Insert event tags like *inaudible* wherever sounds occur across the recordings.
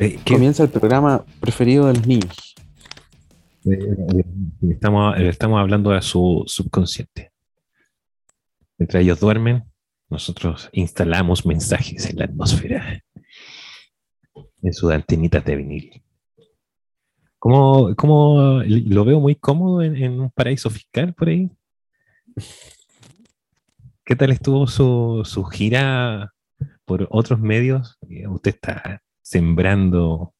Eh, ¿qué- Comienza el programa preferido de los niños. eh, estamos, eh, estamos hablando de su subconsciente. Mientras ellos duermen, nosotros instalamos mensajes en la atmósfera, en sus antenitas de vinil. ¿Cómo, cómo lo veo muy cómodo en, en un paraíso fiscal por ahí? ¿Qué tal estuvo su, su gira por otros medios? Eh, Usted está sembrando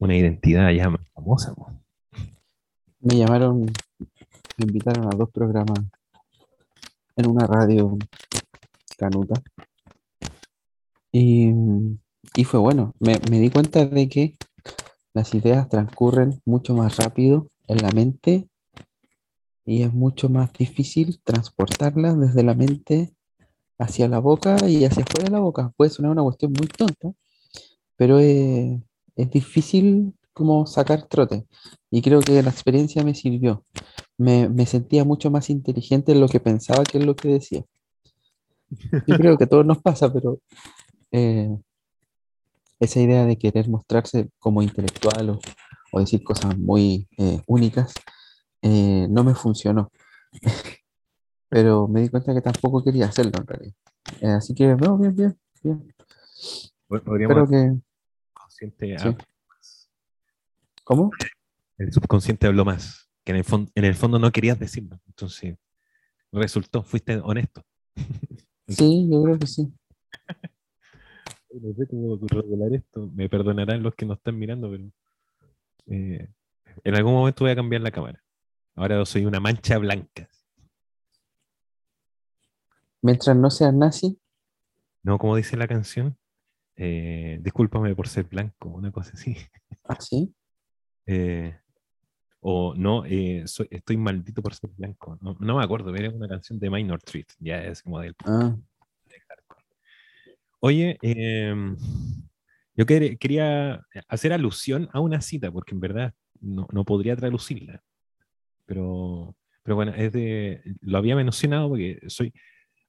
una identidad ya más famosa. Me llamaron, me invitaron a dos programas en una radio canuta. Y, y fue bueno. Me, me di cuenta de que las ideas transcurren mucho más rápido en la mente y es mucho más difícil transportarlas desde la mente hacia la boca y hacia afuera de la boca. Puede sonar una cuestión muy tonta, pero es, es difícil como sacar trote. Y creo que la experiencia me sirvió. Me, me sentía mucho más inteligente en lo que pensaba que en lo que decía. Yo creo que a todos nos pasa, pero eh, esa idea de querer mostrarse como intelectual o, o decir cosas muy eh, únicas eh, no me funcionó. *laughs* Pero me di cuenta que tampoco quería hacerlo en realidad. Así que, no, bien, bien, bien. Podríamos Espero que. Subconsciente Sí. hab- ¿Cómo? el subconsciente habló más, que en el, en el fondo no querías decirlo. Entonces, resultó, fuiste honesto. *laughs* Sí, yo creo que sí. *laughs* No sé cómo regular esto. Me perdonarán los que nos están mirando, pero eh, en algún momento voy a cambiar la cámara. Ahora soy una mancha blanca. Mientras no seas nazi, No, como dice la canción. Eh, discúlpame por ser blanco, una cosa así. así. *laughs* Eh, o no, eh, soy- estoy maldito por ser blanco. No, no me acuerdo, era una canción de Minor Threat. Ya es como del Ah, Oye, em, yo quer- quería hacer alusión a una cita, porque en verdad no, no podría traducirla. Pero, pero bueno, es de, lo había mencionado porque soy,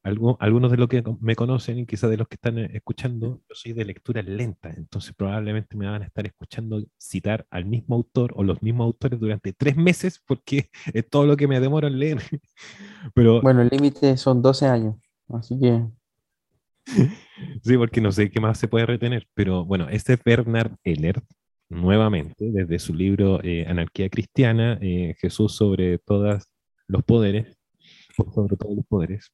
algo, algunos de los que me conocen y quizás de los que están eh, escuchando, yo soy de lectura lenta, entonces probablemente me van a estar escuchando citar al mismo autor o los mismos autores durante tres meses, porque *laughs* es todo lo que me demoro en leer. *laughs* Pero bueno, el límite son 12 años. Así que, *laughs* Sí, porque no sé qué más se puede retener, pero bueno, este es Bernard Eller, nuevamente, desde su libro eh, Anarquía Cristiana, eh, Jesús sobre todos los poderes, sobre todos los poderes,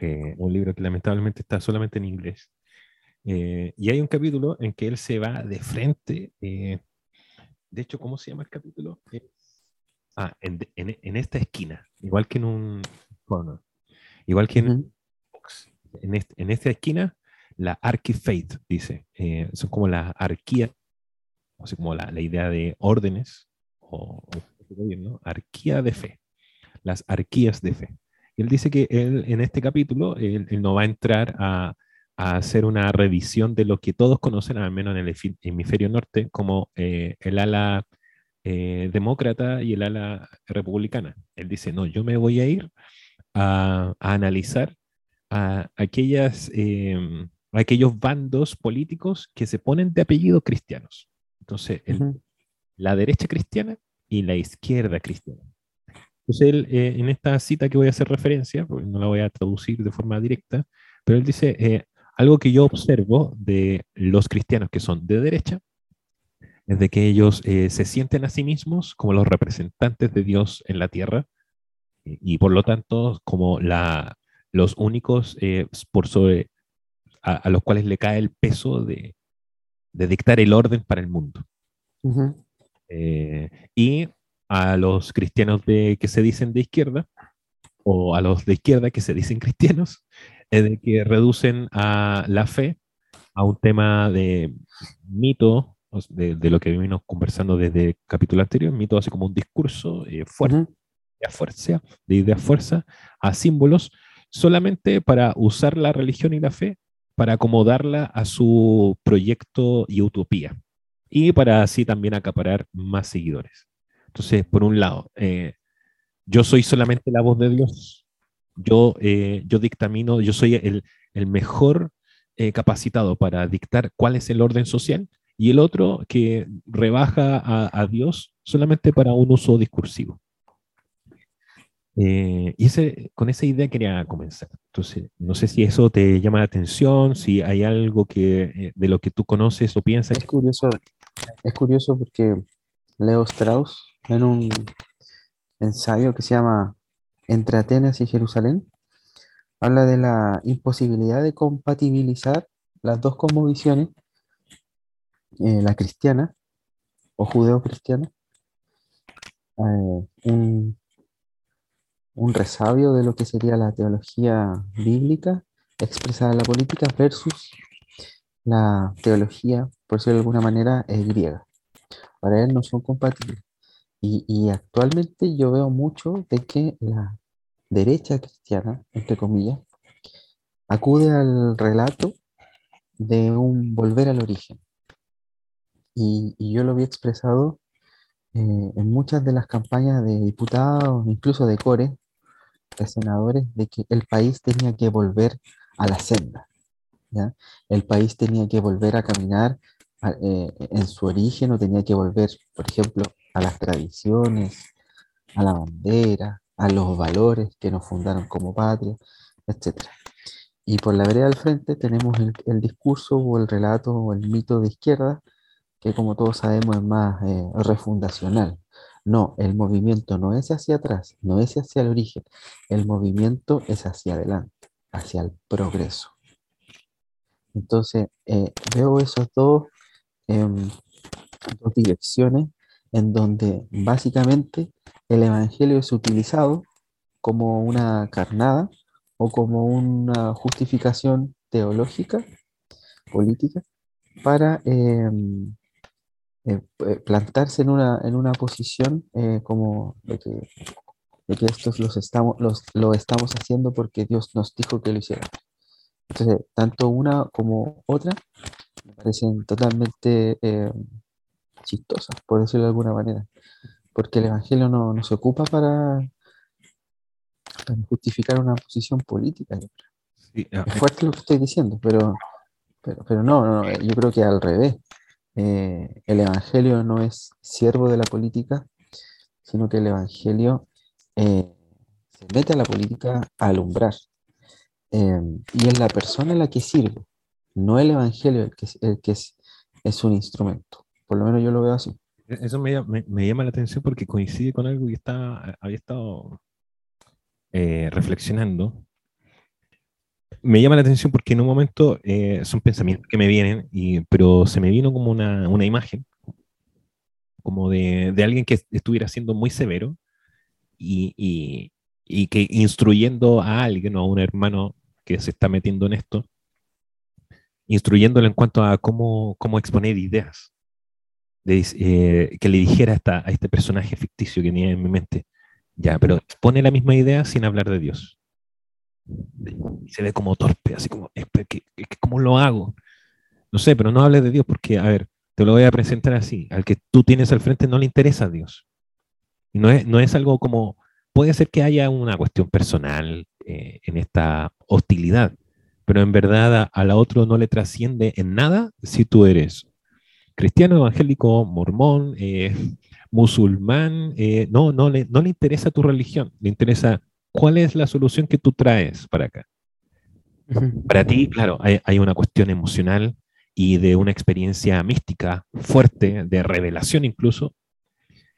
eh, un libro que lamentablemente está solamente en inglés. Eh, y hay un capítulo en que él se va de frente, eh, de hecho, ¿cómo se llama el capítulo? Ah, en, en- en esta esquina, igual que en un corner, igual que en, box. En, este- en esta esquina, la Archifaith, dice. son como las arquías, o sea, como la, la idea de órdenes, o, o ¿no? arquía de fe. Las arquías de fe. Él dice que él, en este capítulo, él, él no va a entrar a, a hacer una revisión de lo que todos conocen, al menos en el hemisferio norte, como eh, el ala eh, demócrata y el ala republicana. Él dice, no, yo me voy a ir a, a analizar a aquellas, eh, a aquellos bandos políticos que se ponen de apellido cristianos. Entonces, el- la derecha cristiana y la izquierda cristiana. Entonces, él, eh, en esta cita que voy a hacer referencia, porque no la voy a traducir de forma directa, pero él dice, eh, algo que yo observo de los cristianos que son de derecha, es de que ellos eh, se sienten a sí mismos como los representantes de Dios en la tierra y, y por lo tanto como la, los únicos eh, por sobre a, a los cuales le cae el peso de, de dictar el orden para el mundo. Ujú. Eh, y a los cristianos de, que se dicen de izquierda, o a los de izquierda que se dicen *laughs* cristianos, es de que reducen a la fe a un tema de mito, de, de lo que vimos conversando desde el capítulo anterior, mito hace como un discurso eh, fuerte, de fuerza, de ideas fuerza, a símbolos, solamente para usar la religión y la fe para acomodarla a su proyecto y utopía y para así también acaparar más seguidores. Entonces, por un lado, eh, yo soy solamente la voz de Dios, yo, eh, yo dictamino, yo soy el, el mejor eh, capacitado para dictar cuál es el orden social y el otro que rebaja a, Dios solamente para un uso discursivo. Eh, y ese, con esa idea quería comenzar. Entonces, no sé si eso te llama la atención, si hay algo que, eh, de lo que tú conoces o piensas. Es curioso, es curioso porque Leo Strauss, en un ensayo que se llama Entre Atenas y Jerusalén, habla de la imposibilidad de compatibilizar las dos cosmovisiones, eh, la cristiana o judeo-cristiana, eh, un, un, resabio de lo que sería la teología bíblica expresada en la política versus la teología, por decirlo de alguna manera, eh, griega. Para él no son compatibles. Y, actualmente yo veo mucho de que la derecha cristiana, entre comillas, acude al relato de un volver al origen. Y, yo lo había expresado eh, en muchas de las campañas de diputados, incluso de core, de senadores, de que el país tenía que volver a la senda. ¿ya? El país tenía que volver a caminar eh, en su origen o tenía que volver, por ejemplo, a las tradiciones, a la bandera, a los valores que nos fundaron como patria, etc. Y por la vereda del frente tenemos el, discurso o el relato o el mito de izquierda, que como todos sabemos es más eh, refundacional. No, el movimiento no es hacia atrás, no es hacia el origen, el movimiento es hacia adelante, hacia el progreso. Entonces, eh, veo esos dos, em, dos direcciones en donde básicamente el Evangelio es utilizado como una carnada o como una justificación teológica, política, para em, eh, eh, plantarse en una, en una posición eh, como de que, de estos los estamos, los, lo estamos haciendo porque Dios nos dijo que lo hiciera. Entonces, tanto una como otra parecen totalmente chistosas, por decirlo de alguna manera porque el Evangelio no, se ocupa para, justificar una posición política. es fuerte lo que estoy diciendo, pero, pero, no, yo creo que al revés. Eh, el Evangelio no es siervo de la política, sino que el Evangelio eh, se mete a la política a alumbrar. Eh, y es la persona la que sirve, no el Evangelio el que, el que es, es un instrumento. Por lo menos yo lo veo así. E-, eso me, llama la atención porque coincide con algo que está, había estado eh, reflexionando. Me llama la atención porque en un momento eh, son pensamientos que me vienen, y, pero se me vino como una, una imagen, como de, de, alguien que estuviera siendo muy severo y, y, y, que instruyendo a alguien o a un hermano que se está metiendo en esto, instruyéndolo en cuanto a cómo, cómo exponer ideas eh, que le dijera a este personaje ficticio que tenía en mi mente, ya, pero pone la misma idea sin hablar de Dios. se ve como torpe, así como, ¿cómo lo hago? No sé, pero no hables de Dios porque, a ver, te lo voy a presentar así. Al que tú tienes al frente no le interesa a Dios. No es, no es algo como, puede ser que haya una cuestión personal eh, en esta hostilidad, pero en verdad a, a la otro no le trasciende en nada si tú eres cristiano, evangélico, mormón, eh, musulmán, eh, no, no le, no le interesa tu religión, le interesa cuál es la solución que tú traes para acá. Para ti, claro, hay, una cuestión emocional y de una experiencia mística fuerte, de revelación incluso,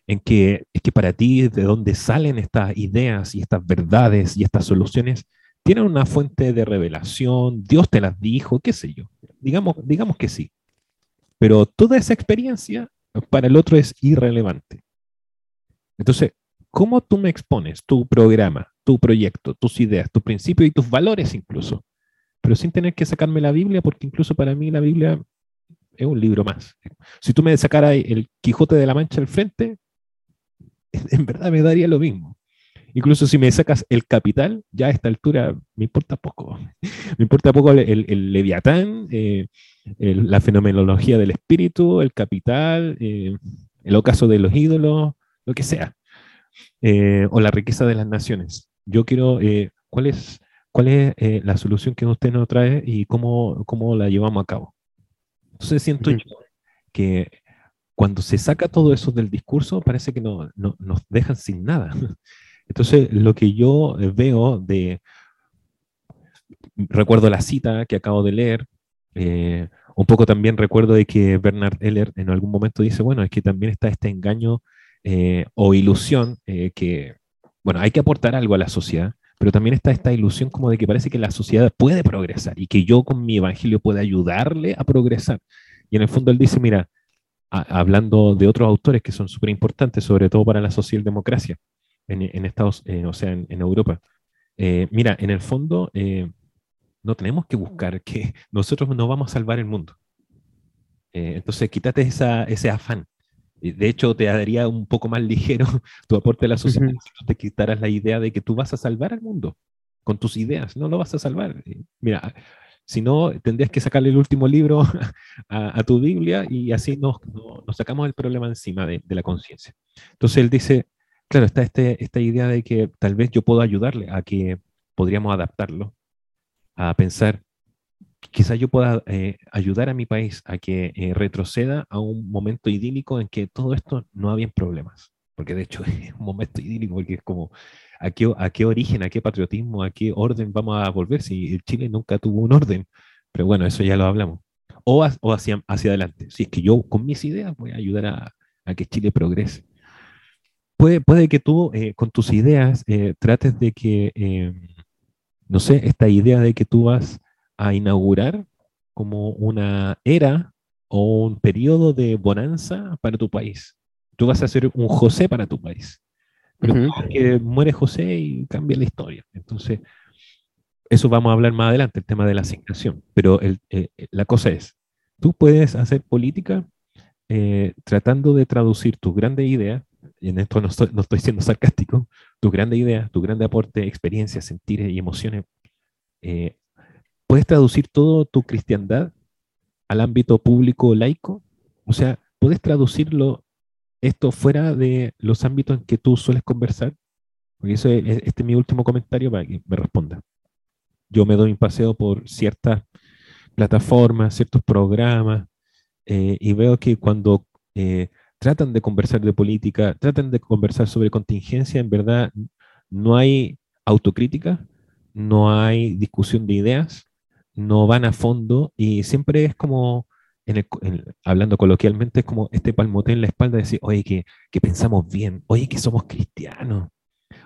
en que es que para ti de dónde salen estas ideas y estas verdades y estas soluciones, tienen una fuente de revelación, Dios te las dijo, qué sé yo. Digamos, digamos que sí. Pero toda esa experiencia para el otro es irrelevante. Entonces, ¿cómo tú me expones tu programa, tu proyecto, tus ideas, tus principios y tus valores incluso? Pero sin tener que sacarme la Biblia, porque incluso para mí la Biblia es un libro más. Si tú me sacaras el Quijote de la Mancha al frente, *laughs* en verdad me daría lo mismo. Incluso si me sacas el capital, ya a esta altura me importa poco. Me importa poco el, Leviatán, eh, la fenomenología del espíritu, el capital, eh, el ocaso de los ídolos, lo que sea. Eh, o la riqueza de las naciones. Yo quiero, ¿cuál es, cuál es la solución que usted nos trae y cómo, cómo la llevamos a cabo? Entonces siento yo que cuando se saca todo eso del discurso, parece que no, nos dejan sin nada. Entonces, lo que yo veo de, recuerdo la cita que acabo de leer, eh, un poco también recuerdo de que Bernard Eller en algún momento dice, bueno, es que también está este engaño eh, o ilusión eh, que, bueno, hay que aportar algo a la sociedad, pero también está esta ilusión como de que parece que la sociedad puede progresar y que yo con mi evangelio puedo ayudarle a progresar. Y en el fondo él dice, mira, hablando de otros autores que son súper importantes, sobre todo para la socialdemocracia en, en Estados, o sea, en, Europa. mira, en el fondo, no tenemos que buscar *laughs* que nosotros no vamos a salvar el mundo. Eh, entonces, quítate esa, ese afán. De hecho, te daría un poco más *laughs* ligero tu aporte a la sociedad si te quitaras la idea de que tú vas a salvar al mundo con tus ideas. No lo vas a salvar. Eh, mira, si no, tendrías que sacarle el último libro *laughs* a, tu Biblia y así nos, nos, sacamos el problema encima de, de la conciencia. Entonces él dice, claro, está este, esta idea de que tal vez yo puedo ayudarle a que podríamos adaptarlo a pensar, quizás yo pueda eh, ayudar a mi país a que eh, retroceda a un momento idílico en que todo esto no había problemas. Porque de hecho *laughs* es un momento idílico, porque es como, ¿a qué, ¿a qué origen, a qué patriotismo, a qué orden vamos a volver si Chile nunca tuvo un orden? Pero bueno, eso ya lo hablamos. O, o hacia, hacia adelante. Si es que yo con mis ideas voy a ayudar a, a que Chile progrese. Puede, puede que tú eh, con tus ideas trates de que no sé, esta idea de que tú vas a inaugurar como una era o un periodo de bonanza para tu país. Tú vas a ser un José para tu país. Pero que muere José y cambia la historia. Entonces, eso vamos a hablar más adelante, el tema de la asignación. Pero eh, eh, la cosa es, tú puedes hacer política eh, tratando de traducir tus grandes ideas y en esto no estoy, siendo sarcástico, tu grande idea, tu grande aporte, experiencias, sentires y emociones, eh, ¿puedes traducir todo tu cristiandad al ámbito público laico? O sea, ¿puedes traducirlo esto fuera de los ámbitos en que tú sueles conversar? Porque eso es, este es mi último comentario para que me responda. Yo me doy un paseo por ciertas plataformas, ciertos programas, eh, y veo que cuando eh, tratan de conversar de política, tratan de conversar sobre contingencia, en verdad no hay autocrítica, no hay discusión de ideas, no van a fondo y siempre es como, hablando coloquialmente, es como este palmote en la espalda de decir, oye, que, que pensamos bien, oye, que somos cristianos,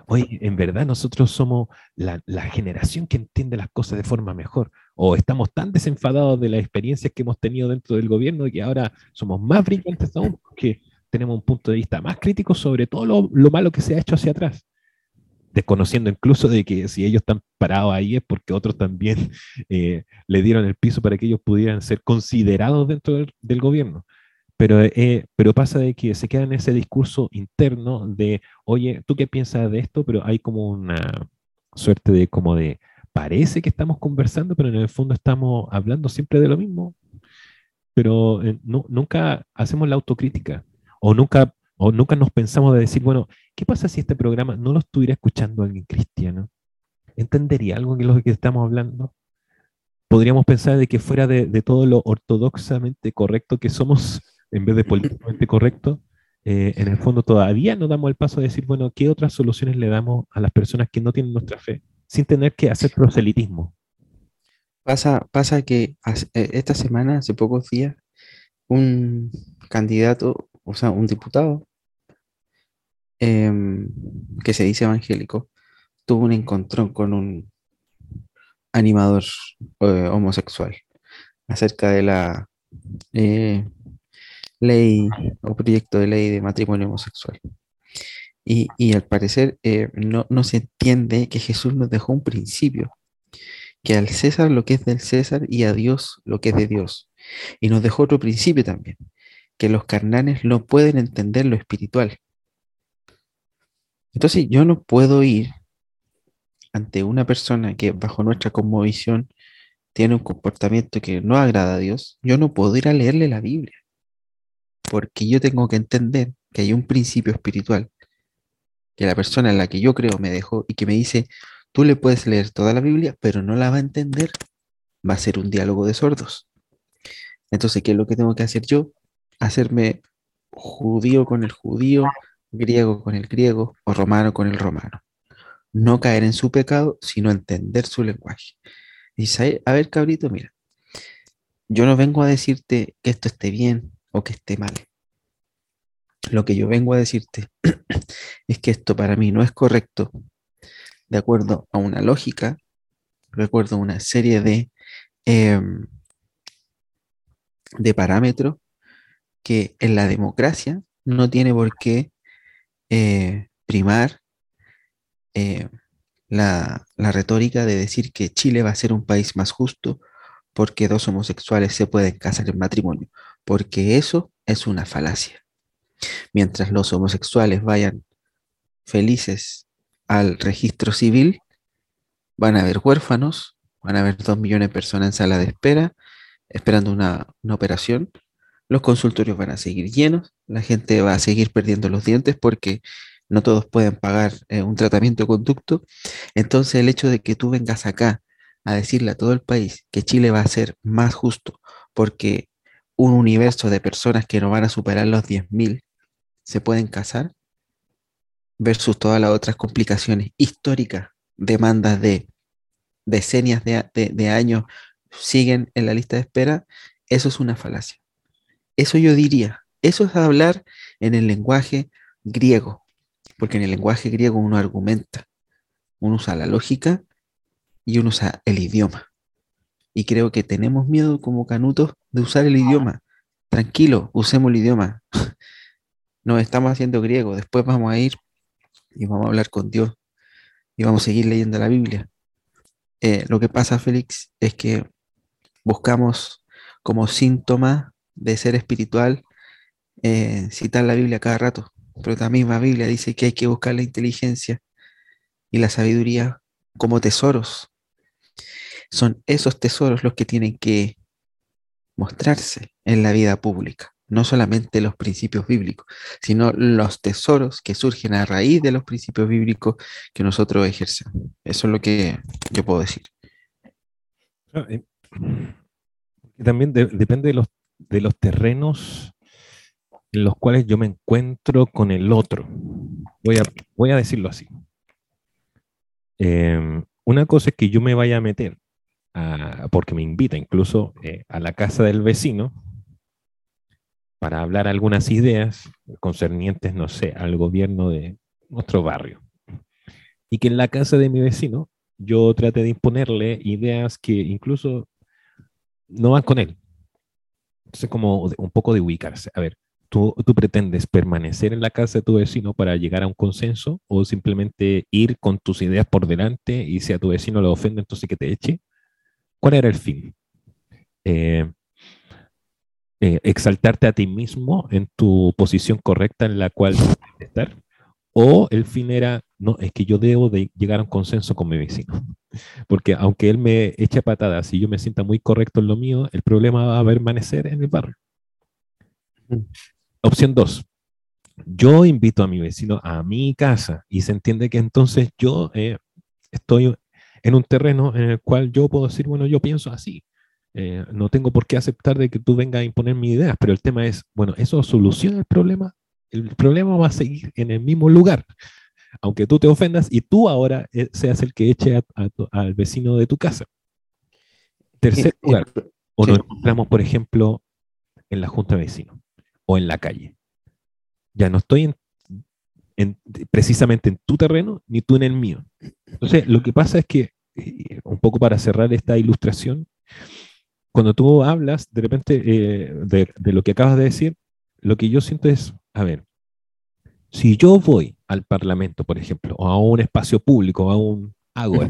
oye, en verdad nosotros somos la, generación que entiende las cosas de forma mejor, o estamos tan desenfadados de las experiencias que hemos tenido dentro del gobierno que ahora somos más brillantes aún porque tenemos un punto de vista más crítico sobre todo lo, lo malo que se ha hecho hacia atrás desconociendo incluso de que si ellos están parados ahí es porque otros también *laughs* eh, le dieron el piso para que ellos pudieran ser considerados dentro del gobierno. Pero, eh, pero pasa de que se queda en ese discurso interno de, oye, ¿tú qué piensas de esto? Pero hay como una suerte de como de, parece que estamos conversando, pero en el fondo estamos hablando siempre de lo mismo, pero eh, no, nunca hacemos la autocrítica o nunca, o nunca nos pensamos de decir, bueno, ¿qué pasa si este programa no lo estuviera escuchando alguien cristiano? ¿Entendería algo de lo que estamos hablando? Podríamos pensar de que fuera de, de todo lo ortodoxamente correcto que somos, en vez de políticamente correcto, eh, en el fondo todavía no damos el paso de decir, bueno, ¿qué otras soluciones le damos a las personas que no tienen nuestra fe? Sin tener que hacer proselitismo. Pasa, pasa que eh, esta semana, hace pocos días, un candidato, o sea, un diputado em, que se dice evangélico, tuvo un encontrón con un animador eh, homosexual acerca de la ley o proyecto de ley de matrimonio homosexual. Y, al parecer eh, no, no, se entiende que Jesús nos dejó un principio, que al César lo que es del César y a Dios lo que es de Dios. Y nos dejó otro principio también, que los carnales no pueden entender lo espiritual. Entonces yo no puedo ir ante una persona que bajo nuestra cosmovisión tiene un comportamiento que no agrada a Dios, yo no puedo ir a leerle la Biblia porque yo tengo que entender que hay un principio espiritual que la persona en la que yo creo me dejó y que me dice, tú le puedes leer toda la Biblia, pero no la va a entender, va a ser un diálogo de sordos. Entonces, ¿qué es lo que tengo que hacer yo? hacerme judío con el judío, griego con el griego o romano con el romano. No caer en su pecado, sino entender su lenguaje. Y a ver, cabrito, mira, yo no vengo a decirte que esto esté bien o que esté mal. Lo que yo vengo a decirte *clears throat* es que esto para mí no es correcto de acuerdo a una lógica, recuerdo una serie de, em, de parámetros que en la democracia no tiene por qué eh, primar eh, la, la, retórica de decir que Chile va a ser un país más justo porque dos homosexuales se pueden casar en matrimonio, porque eso es una falacia. Mientras los homosexuales vayan felices al registro civil, van a haber huérfanos, van a haber dos millones de personas en sala de espera, esperando una, operación, los consultorios van a seguir llenos, la gente va a seguir perdiendo los dientes porque no todos pueden pagar eh, un tratamiento conducto. Entonces el hecho de que tú vengas acá a decirle a todo el país que Chile va a ser más justo porque un universo de personas que no van a superar los 10.000 se pueden casar versus todas las otras complicaciones históricas, demandas de decenias de años siguen en la lista de espera, eso es una falacia. Eso yo diría, eso es hablar en el lenguaje griego, porque en el lenguaje griego uno argumenta, uno usa la lógica y uno usa el idioma. Y creo que tenemos miedo como canutos de usar el idioma. Tranquilo, usemos el idioma. *laughs* Nos estamos haciendo griego, después vamos a ir y vamos a hablar con Dios y vamos a seguir leyendo la Biblia. Eh, lo que pasa, Félix, es que buscamos como síntoma de ser espiritual, eh, citar la Biblia cada rato, pero la misma Biblia dice que hay que buscar la inteligencia y la sabiduría como tesoros. Son esos tesoros los que tienen que mostrarse en la vida pública, no solamente los principios bíblicos, sino los tesoros que surgen a raíz de los principios bíblicos que nosotros ejercemos. Eso es lo que yo puedo decir. Eh, también depende de los de los terrenos en los cuales yo me encuentro con el otro. Voy a, voy a decirlo así. Em, una cosa es que yo me vaya a meter, porque me invita incluso eh, a la casa del vecino para hablar algunas ideas concernientes, no sé, al gobierno de nuestro barrio. Y que en la casa de mi vecino yo trate de imponerle ideas que incluso no van con él, entonces, como un poco de ubicarse. A ver, ¿tú, ¿tú pretendes permanecer en la casa de tu vecino para llegar a un consenso o simplemente ir con tus ideas por delante y si a tu vecino le ofende, entonces que te eche? ¿Cuál era el fin? Eh, eh, exaltarte a ti mismo en tu posición correcta en la cual estar, o el fin era, no, es que yo debo de llegar a un consenso con mi vecino. Porque aunque él me eche patadas y yo me sienta muy correcto en lo mío, el problema va a permanecer en el barrio. Mm. Opción dos. Yo invito a mi vecino a mi casa y se entiende que entonces yo eh, estoy en un terreno en el cual yo puedo decir, bueno, yo pienso así. Eh, no tengo por qué aceptar de que tú vengas a imponer mi ideas, pero el tema es, bueno, ¿eso soluciona el problema? El problema va a seguir en el mismo lugar aunque tú te ofendas y tú ahora eh, seas el que eche al vecino de tu casa. Tercer lugar, o nos encontramos, por ejemplo, en la junta de vecinos o en la calle. Ya no estoy precisamente en tu terreno ni tú en el mío. Entonces, lo que pasa es que, eh, un poco para cerrar esta ilustración, cuando tú hablas de repente eh, de lo que acabas de decir, lo que yo siento es, a ver, si yo voy al Parlamento, por ejemplo, o a un espacio público, a un agua,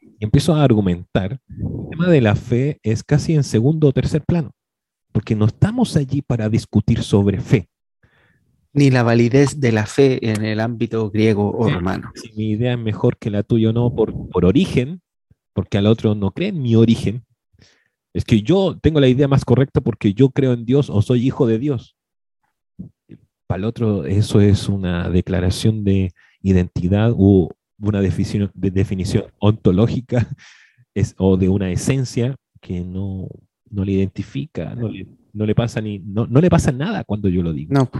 y empiezo a argumentar, el tema de la fe es casi en segundo o tercer plano, porque no estamos allí para discutir sobre fe. Ni la validez de la fe en el ámbito griego o romano. Si mi idea es mejor que la tuya o no por, por origen, porque al otro no cree en mi origen, es que yo tengo la idea más correcta porque yo creo en Dios o soy hijo de Dios para el otro eso es una declaración de identidad o una definición, de definición ontológica *laughs* es, o de una esencia que no, no le identifica, no le, no le pasa ni, no, no le pasa nada cuando yo lo digo. No.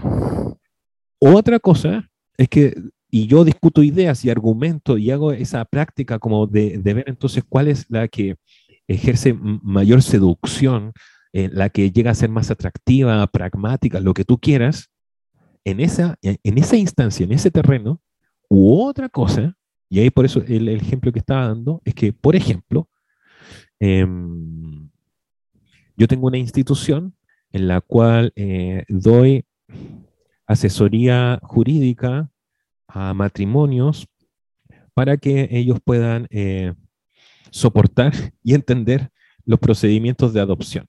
Otra cosa es que, y yo discuto ideas y argumento y hago esa práctica como de, de ver entonces cuál es la que ejerce mayor seducción, eh, la que llega a ser más atractiva, pragmática, lo que tú quieras, en esa, en esa instancia, en ese terreno, u otra cosa, y ahí por eso el, ejemplo que estaba dando es que, por ejemplo, em, yo tengo una institución en la cual eh, doy asesoría jurídica a matrimonios para que ellos puedan eh, soportar *laughs* y entender los procedimientos de adopción.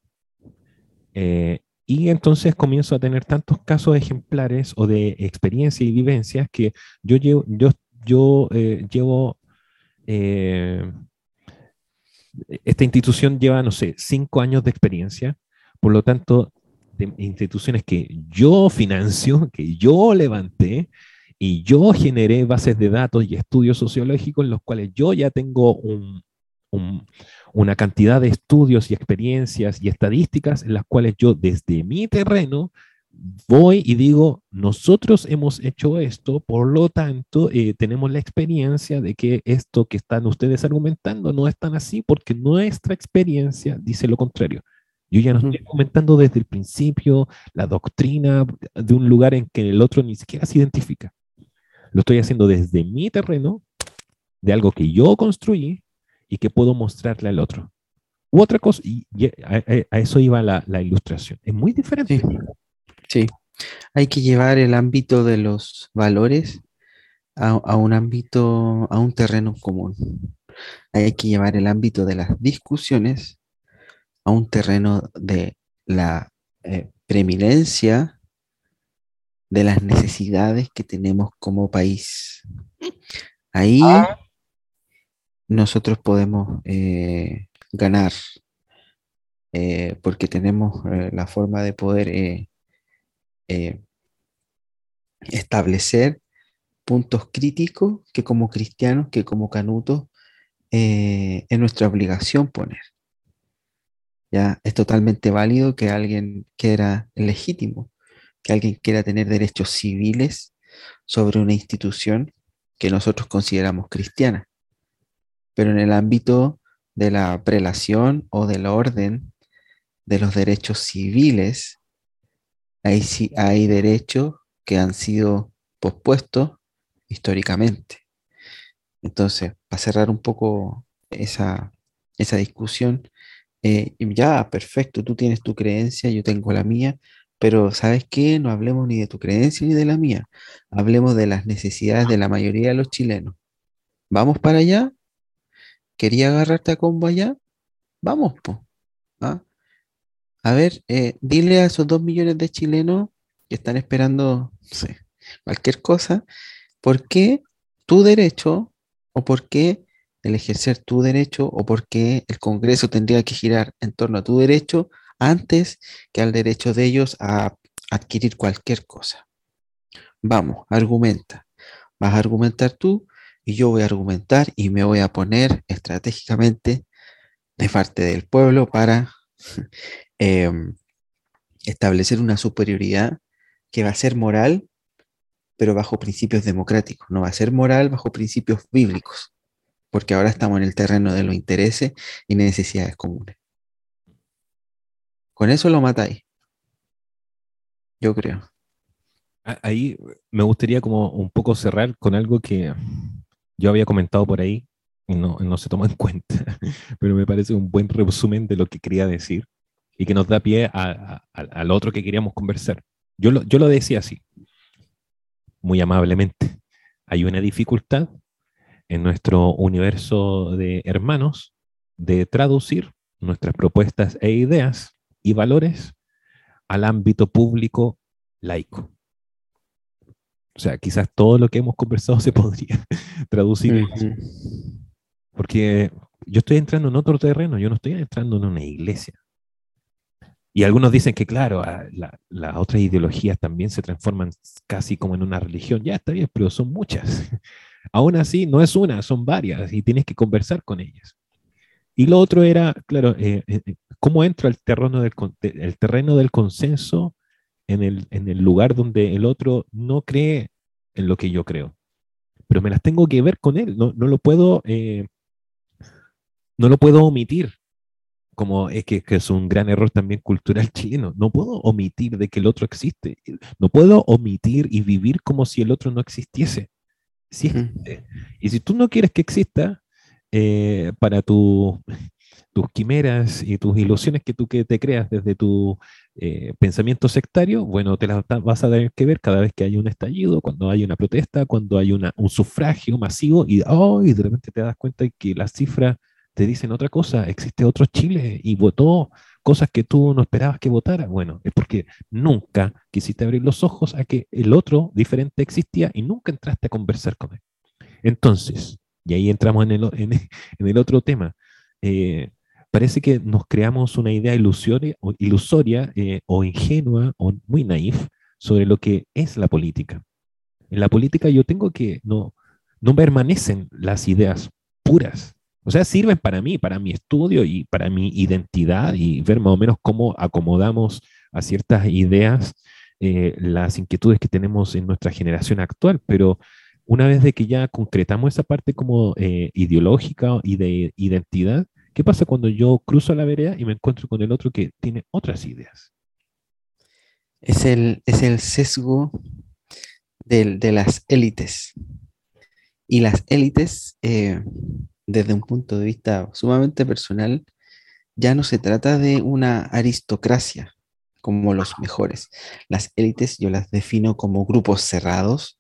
Eh, y entonces comienzo a tener tantos casos ejemplares o de experiencia y vivencias que yo llevo, yo, yo, eh, llevo esta institución lleva, no sé, cinco años de experiencia, por lo tanto, de instituciones que yo financio, que yo levanté y yo generé bases de datos y estudios sociológicos en los cuales yo ya tengo un, una cantidad de estudios y experiencias y estadísticas en las cuales yo desde mi terreno voy y digo, nosotros hemos hecho esto, por lo tanto, eh, tenemos la experiencia de que esto que están ustedes argumentando no es tan así porque nuestra experiencia dice lo contrario. Yo ya no estoy comentando desde el principio la doctrina de un lugar en que el otro ni siquiera se identifica. Lo estoy haciendo desde mi terreno, de algo que yo construí, y que puedo mostrarle al otro. U otra cosa, y a, eso iba la, ilustración. Es muy diferente. Sí. hay que llevar el ámbito de los valores a, un ámbito, a un terreno común. Hay que llevar el ámbito de las discusiones a un terreno de la eh, preeminencia de las necesidades que tenemos como país. Ahí ah nosotros podemos eh, ganar eh, porque tenemos la forma de poder establecer puntos críticos que como cristianos, que como canutos, es nuestra obligación poner. Ya es totalmente válido que alguien quiera legítimo, que alguien quiera tener derechos civiles sobre una institución que nosotros consideramos cristiana pero en el ámbito de la prelación o del orden de los derechos civiles, ahí sí hay derechos que han sido pospuestos históricamente. Entonces, para cerrar un poco esa, discusión, eh, ya, perfecto, tú tienes tu creencia, yo tengo la mía, pero ¿sabes qué? No hablemos ni de tu creencia ni de la mía, hablemos de las necesidades de la mayoría de los chilenos. ¿Vamos para allá? quería agarrarte a combo allá, vamos, pues. A ver, eh, dile a esos dos millones de chilenos que están esperando, cualquier cosa, ¿por qué tu derecho o por qué el ejercer tu derecho o por qué el Congreso tendría que girar en torno a tu derecho antes que al derecho de ellos a adquirir cualquier cosa? Vamos, argumenta. Vas a argumentar tú y yo voy a argumentar y me voy a poner estratégicamente de parte del pueblo para *laughs* em, establecer una superioridad que va a ser moral, pero bajo principios democráticos, no va a ser moral bajo principios bíblicos, porque ahora estamos en el terreno de los intereses y necesidades comunes. Con eso lo matáis, yo creo. Ahí me gustaría como un poco cerrar con algo que yo había comentado por ahí y no, se toma en *laughs* cuenta, pero me parece un buen resumen de lo que quería decir y que nos da pie al otro que queríamos conversar. Yo lo, yo lo decía así, muy amablemente. Hay una dificultad en nuestro universo de hermanos de traducir nuestras propuestas e ideas y valores al ámbito público laico. O sea, quizás todo lo que hemos conversado *laughs* se podría traducir. Porque yo estoy entrando en otro terreno, yo no estoy entrando en una iglesia. Y algunos dicen que, claro, las otras ideologías también se transforman casi como en una religión. Ya está bien, pero son muchas. Aún así, no es una, son varias y tienes que conversar con ellas. Y lo otro era, claro, eh, eh, eh, cómo entro al terreno del, el terreno del consenso en el, en el lugar donde el otro no cree en lo que yo creo. Pero me las tengo que ver con él, no, no lo puedo, no lo puedo omitir como es que, es un gran error también cultural *laughs* chileno. No puedo omitir de que el otro existe. No puedo omitir y vivir como si el otro no existiese. Sí Y si tú no quieres que exista, eh, para tus quimeras y tus ilusiones que tú que te creas desde tu eh, pensamiento sectario, bueno, te las vas a tener que ver cada vez que hay un estallido, cuando hay una protesta, cuando hay una, un sufragio masivo y, oh, y de repente te das cuenta que la cifra te dicen otra cosa, existe otro Chile y votó cosas que tú no esperabas que votara. Bueno, es porque nunca quisiste abrir los ojos a que el otro diferente existía y nunca entraste a conversar con él. Entonces, y ahí entramos en el, *laughs* en, el otro tema, eh, parece que nos creamos una idea ilusoria, o, ilusoria eh, o ingenua o muy naif sobre lo que es la política. En la política yo tengo que, no, no permanecen las ideas puras, o sea, sirven para mí, para mi estudio y para mi identidad y ver más o menos cómo acomodamos a ciertas ideas eh, las inquietudes que tenemos en nuestra generación actual. Pero una vez de que ya concretamos esa parte como eh, ideológica y de identidad, ¿qué pasa cuando yo cruzo la vereda y me encuentro con el otro que tiene otras ideas? Es el, es el sesgo de, las élites. Y las élites... Eh, desde un punto de vista sumamente personal, ya no se trata de una aristocracia como los mejores. Las élites yo las defino como grupos cerrados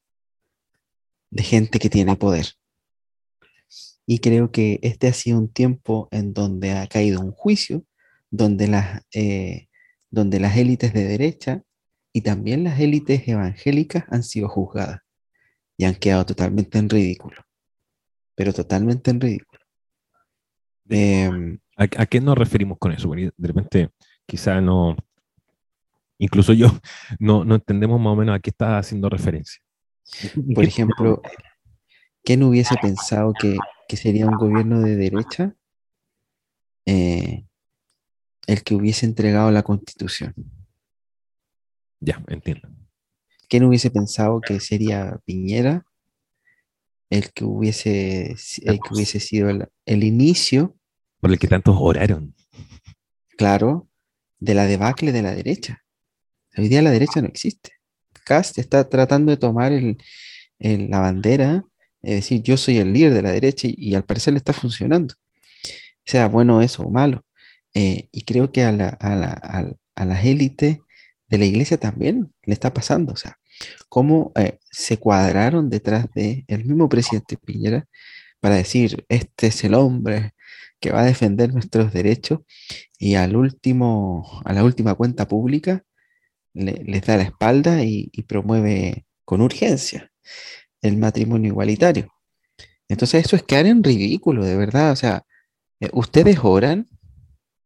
de gente que tiene poder. Y creo que este ha sido un tiempo en donde ha caído un juicio, donde las, eh, donde las élites de derecha y también las élites evangélicas han sido juzgadas y han quedado totalmente en ridículo pero totalmente en ridículo. Em, ¿A, qué nos referimos con eso? de repente, quizá no, incluso yo, *laughs* no, no entendemos más o menos a qué está haciendo referencia. *laughs* Por ejemplo, ¿quién hubiese pensado que, sería un gobierno de derecha eh, el que hubiese entregado la constitución? Ya, entiendo. ¿Quién hubiese pensado que sería Piñera el que hubiese, el que hubiese sido el, inicio. Por el que tantos oraron. Claro, de la debacle de la derecha. Hoy día la derecha no existe. Cast está tratando de tomar la bandera, es decir, yo soy el líder de la derecha y, al parecer le está funcionando. Sea bueno eso o malo. Eh, y creo que a, la, a, a las élites de la iglesia también le está pasando. O sea, cómo eh, se cuadraron detrás de el mismo presidente Piñera para decir, este es el hombre que va a defender nuestros derechos y al último, a la última cuenta pública les da la espalda y, promueve con urgencia el matrimonio igualitario. Entonces eso es quedar en ridículo, de verdad. O sea, eh, ustedes oran,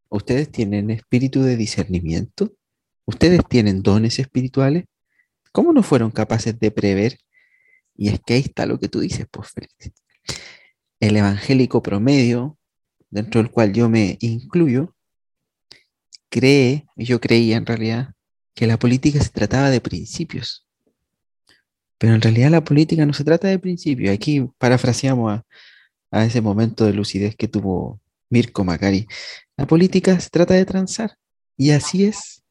ustedes tienen espíritu de discernimiento, ustedes tienen dones espirituales, ¿Cómo no fueron capaces de prever? Y es que ahí está lo que tú dices, pues Félix. El evangélico promedio, dentro del cual yo me incluyo, cree, yo creía en realidad, que la política se trataba de principios. Pero en realidad la política no se trata de principios. Aquí parafraseamos a, a ese momento de lucidez que tuvo Mirko Macari. La política se trata de transar. Y así es.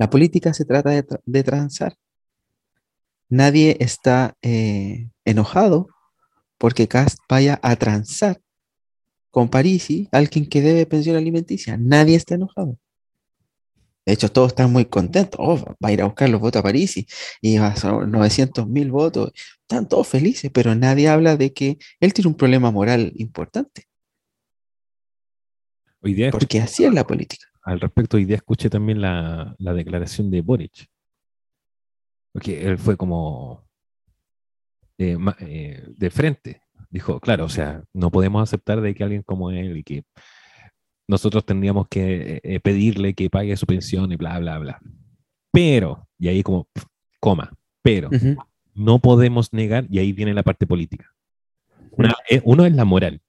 La política se trata de, transar. Nadie está eh, enojado porque Cast vaya a transar con Parisi, alguien que debe pensión alimenticia. Nadie está enojado. De hecho, todos están muy contentos. Oh, va a ir a buscar los votos a Parisi y va a ser 900 mil votos. Están todos felices, pero nadie habla de que él tiene un problema moral importante. Porque así es la política al respecto, hoy día escuché también la, declaración de Boric. Porque él fue como eh, eh, de frente. Dijo, claro, o sea, no podemos aceptar de que alguien como él y que nosotros tendríamos que eh, pedirle que pague su pensión y bla, bla, bla. Pero, y ahí como, coma, pero no podemos negar, y ahí viene la parte política. uno es la moral,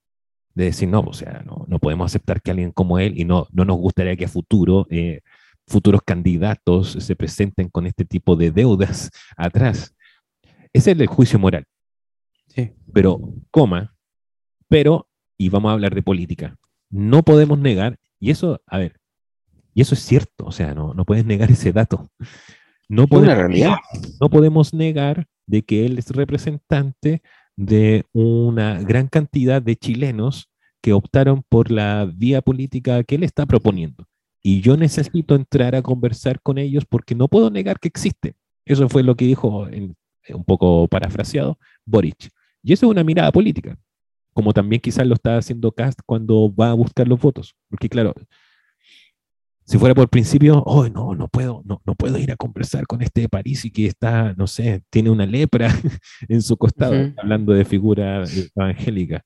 de decir, no, o sea, no, no podemos aceptar que alguien como él, y no, no nos gustaría que a futuro eh, futuros candidatos se presenten con este tipo de deudas *laughs* atrás. Ese es el juicio moral. Sí. Pero, coma, pero, y vamos a hablar de política, no podemos negar, y eso, a ver, y eso es cierto, o sea, no, no puedes negar ese dato. No podemos, realidad. no podemos negar de que él es representante de una gran cantidad de chilenos que optaron por la vía política que él está proponiendo. Y yo necesito entrar a conversar con ellos porque no puedo negar que existen. Eso fue lo que dijo, en, un poco parafraseado, Boric. Y eso es una mirada política, como también quizás lo está haciendo Cast cuando va a buscar los votos. Porque claro, si fuera por principio, oh, no, no puedo, no, no puedo ir a conversar con este de París y que está, no sé, tiene una lepra *laughs* en su costado, Ujú. hablando de figura evangélica.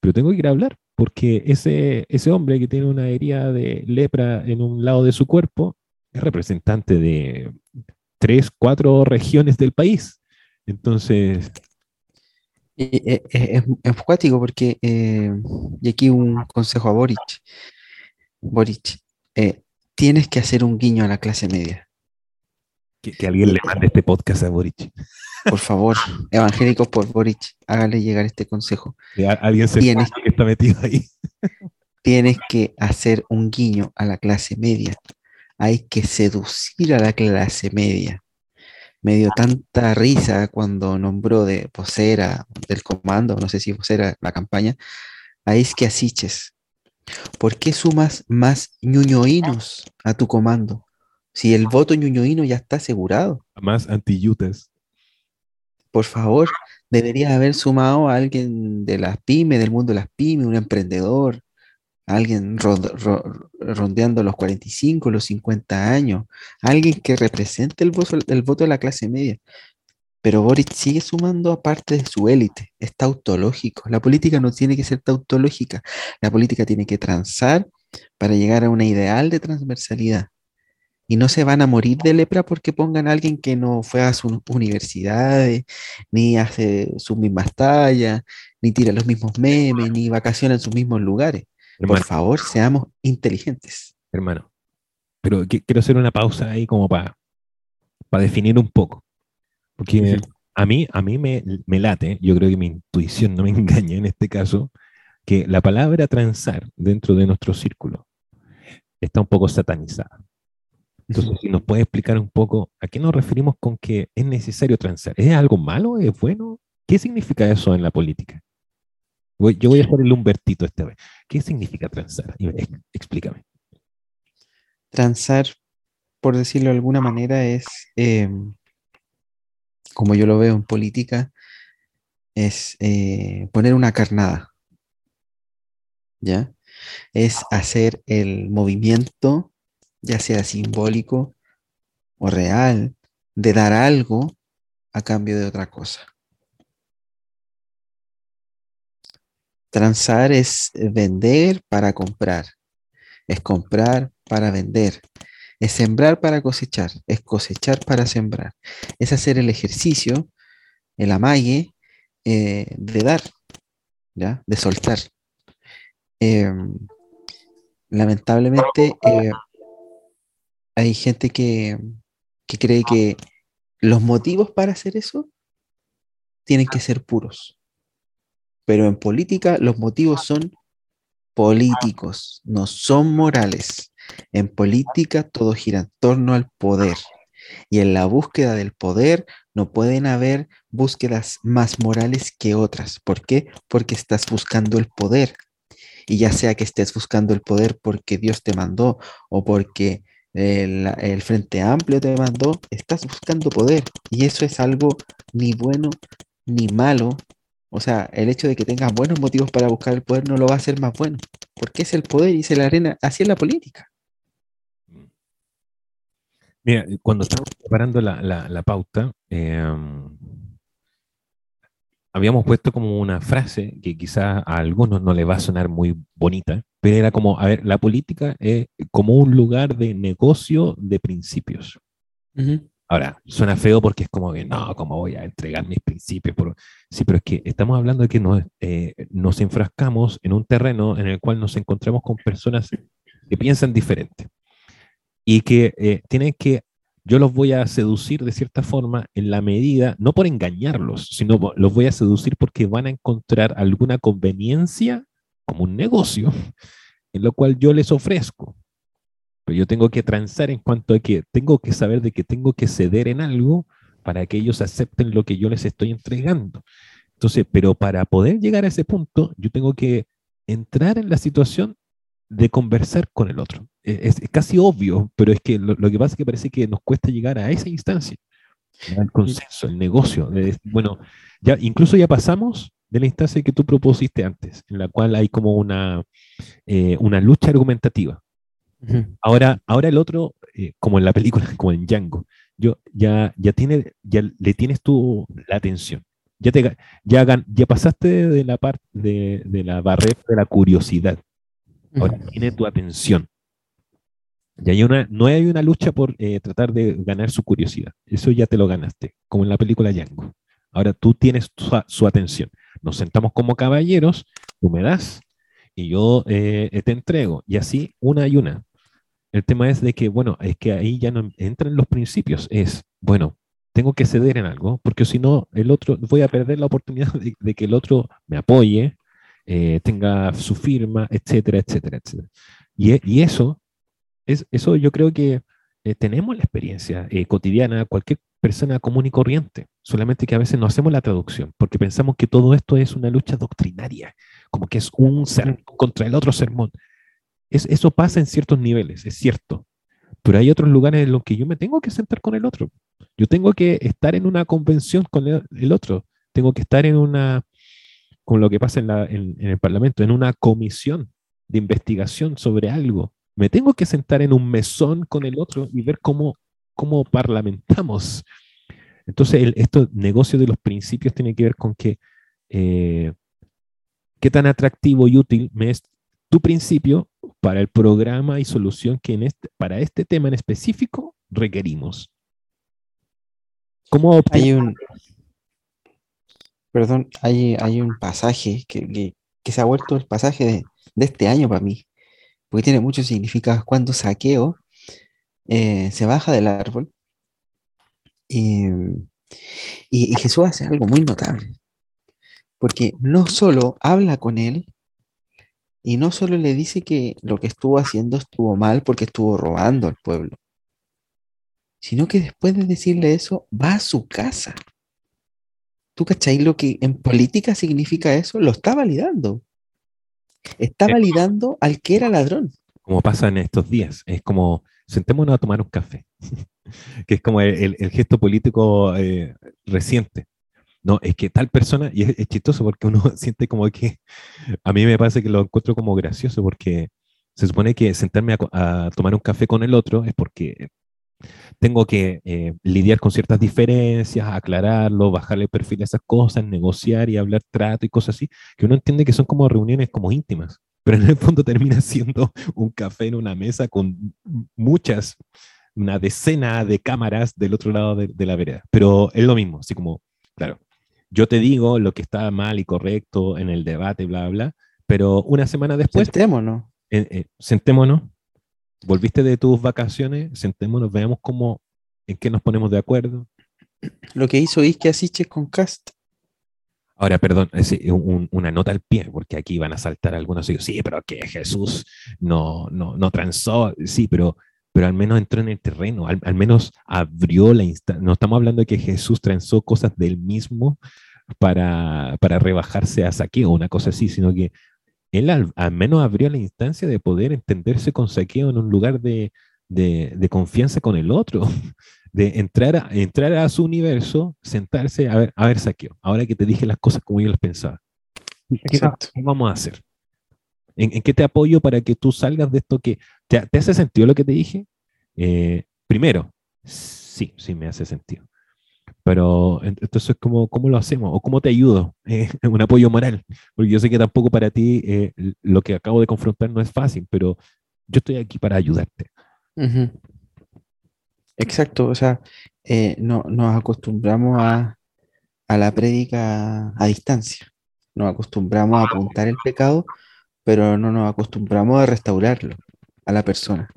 Pero tengo que ir a hablar, porque ese, ese hombre que tiene una herida de lepra en un lado de su cuerpo es representante de tres, cuatro regiones del país. Entonces, eh, eh, es, es cuático porque, eh, y aquí un consejo a Boric. Boric, eh, tienes que hacer un guiño a la clase media. que, que alguien le mande este podcast a Boric. Por favor, evangélicos por Boric, hágale llegar este consejo. Que alguien se Tienes- que está metido ahí. Tienes que hacer un guiño a la clase media. Hay que seducir a la clase media. Me dio tanta risa cuando nombró de vocera del comando, no sé si vocera la campaña, a Isque Asiches. ¿Por qué sumas más ñuñoínos a tu comando? Si el voto ñuñoíno ya está asegurado. Más anti-yutas. Por favor, deberías haber sumado a alguien de las pymes, del mundo de las pymes, un emprendedor, alguien ro- ro- rondeando los 45, los 50 años, alguien que represente el voto, el voto de la clase media. Pero Boric sigue sumando aparte de su élite, es tautológico. La política no tiene que ser tautológica, la política tiene que transar para llegar a una ideal de transversalidad. Y no se van a morir de lepra porque pongan a alguien que no fue a sus universidades, ni hace sus mismas tallas, ni tira los mismos memes, ni vacaciona en sus mismos lugares. Por Hermano, favor, seamos inteligentes. hermano. Pero qui- quiero hacer una pausa ahí como para definir un poco. Porque a mí, a mí me, me late, yo creo que mi intuición no me *laughs* engaña en este caso, que la palabra transar dentro de nuestro círculo está un poco satanizada. Entonces, si nos puede explicar un poco a qué nos referimos con que es necesario transar. ¿Es algo malo? ¿Es bueno? ¿Qué significa eso en la política? Voy- yo voy a hacer el Humbertito esta vez. ¿Qué significa transar? Explícame. Transar, por decirlo de alguna manera, es, eh, como yo lo veo en política, es eh, poner una carnada. ¿Ya? Es hacer el movimiento, ya sea simbólico o real, de dar algo a cambio de otra cosa. Transar es vender para comprar, es comprar para vender, es sembrar para cosechar, es cosechar para sembrar, es hacer el ejercicio, el amague eh, de dar, de soltar. Em, lamentablemente eh, hay gente que, que cree que los motivos para hacer eso tienen que ser puros. Pero en política los motivos son políticos, no son morales. En política todo gira en torno al poder. Y en la búsqueda del poder no pueden haber búsquedas más morales que otras. ¿Por qué? Porque estás buscando el poder. Y ya sea que estés buscando el poder porque Dios te mandó o porque el, el Frente Amplio te mandó, estás buscando poder. Y eso es algo ni bueno ni malo. O sea, el hecho de que tengas buenos motivos para buscar el poder no lo va a hacer más bueno. Porque es el poder y es la arena. Así es la política. Mira, cuando estábamos preparando la, la- la pauta, eh, habíamos puesto como una frase que quizás a algunos no le va a sonar muy bonita, pero era como, a ver, la política es como un lugar de negocio de principios. Ujú. Ahora, suena feo porque es como que no, ¿cómo voy a entregar mis principios? Por... Sí, pero es que estamos hablando de que nos, eh, nos enfrascamos en un terreno en el cual nos encontramos con personas que piensan diferente y que eh, tienen que, yo los voy a seducir de cierta forma en la medida, no por engañarlos, sino los voy a seducir porque van a encontrar alguna conveniencia como un negocio *laughs* en lo cual yo les ofrezco. Pero yo tengo que transar en cuanto a que tengo que saber de que tengo que ceder en algo para que ellos acepten lo que yo les estoy entregando. Entonces, pero para poder llegar a ese punto, yo tengo que entrar en la situación de conversar con el otro. E, es, casi obvio, pero es que lo, que pasa es que parece que nos cuesta llegar a esa instancia, el consenso, el negocio. bueno, ya incluso ya pasamos de la instancia que tú propusiste antes, en la cual hay como una, eh, una lucha argumentativa. Ahora, ahora el otro, eh, como en la película, *laughs* como en Django, yo, ya, ya, tiene, ya le tienes tú la atención. Ya, te, ya, ya pasaste de la parte de, de, la barrera de la curiosidad. Ahora tiene tu atención. Y hay una, no hay una lucha por eh, tratar de ganar su curiosidad. Eso ya te lo ganaste, como en la película Django. Ahora tú tienes su atención. Nos sentamos como caballeros, tú me das y yo eh, te entrego. Y así una y una. El tema es de que, bueno, es que ahí ya no entran los principios. Es, bueno, tengo que ceder en algo, porque si no, el otro, voy a perder la oportunidad *laughs* de, que el otro me apoye, eh, tenga su firma, etcétera, etcétera, etcétera. Y, eso, es, eso yo creo que eh, tenemos la experiencia eh, cotidiana, cualquier persona común y corriente, solamente que a veces no hacemos la traducción, porque pensamos que todo esto es una lucha doctrinaria, como que es un sermón contra el otro sermón eso pasa en ciertos niveles, es cierto. Pero hay otros lugares en los que yo me tengo que sentar con el otro. Yo tengo que estar en una convención con el, otro. Tengo que estar en una, con lo que pasa en, el Parlamento, en una comisión de investigación sobre algo. Me tengo que sentar en un mesón con el otro y ver cómo, cómo parlamentamos. Entonces, el, estos negocios de los principios tiene que ver con que eh, qué tan atractivo y útil me es tu principio para el programa y solución que en este, para este tema en específico requerimos. ¿Cómo hay un, perdón, hay, hay un pasaje que, se ha vuelto el pasaje de, este año para mí, porque tiene mucho significado. Cuando Saqueo eh, se baja del árbol y, y Jesús hace algo muy notable, porque no solo habla con él, y no solo le dice que lo que estuvo haciendo estuvo mal porque estuvo robando al pueblo, sino que después de decirle eso, va a su casa. ¿Tú cachai lo que en política significa eso? Lo está validando. Está validando al que era ladrón. Como pasa en estos días, es como sentémonos a tomar un café, *laughs* que es como el, gesto político eh, reciente no, es que tal persona, y es, chistoso porque uno *laughs* siente como que, a mí me parece que lo encuentro como gracioso porque se supone que sentarme a, tomar un café con el otro es porque tengo que eh, lidiar con ciertas diferencias, aclararlo, bajarle el perfil a esas cosas, negociar y hablar trato y cosas así, que uno entiende que son como reuniones como íntimas, pero en el fondo *laughs* termina siendo un café en una mesa con muchas, una decena de cámaras del otro lado de, de la vereda, pero es lo mismo, así como, claro, yo te digo lo que está mal y correcto en el debate, bla, bla, pero una semana después... Sentémonos. Eh, eh, sentémonos. Volviste de tus vacaciones, sentémonos, veamos cómo, en qué nos ponemos de acuerdo. Lo que hizo Ike Asiche con Cast. Ahora, perdón, una nota al pie, porque aquí van a saltar algunos y sí, pero que Jesús no, no, no transó, sí, pero pero al menos entró en el terreno, al, menos abrió la instancia. No estamos hablando de que Jesús transó cosas del mismo para, para rebajarse a saqueo, una cosa así, sino que él al, menos abrió la instancia de poder entenderse con saqueo en un lugar de, de, confianza con el otro, *laughs* de entrar a, entrar a su universo, sentarse, a ver, a ver, saqueo, ahora que te dije las cosas como yo las pensaba. ¿Qué, vamos a hacer? ¿En, qué te apoyo para que tú salgas de esto que... ¿Te, hace sentido lo que te dije? Eh, primero, sí, sí me hace sentido. Pero entonces, ¿cómo, cómo lo hacemos? ¿O cómo te ayudo? *laughs* Eh, un apoyo moral. Porque yo sé que tampoco para ti eh, lo que acabo de confrontar no es fácil, pero yo estoy aquí para ayudarte. Exacto, o sea, eh, no, nos acostumbramos a, a la prédica a distancia. Nos acostumbramos a apuntar el pecado, pero no nos acostumbramos a restaurarlo a la persona.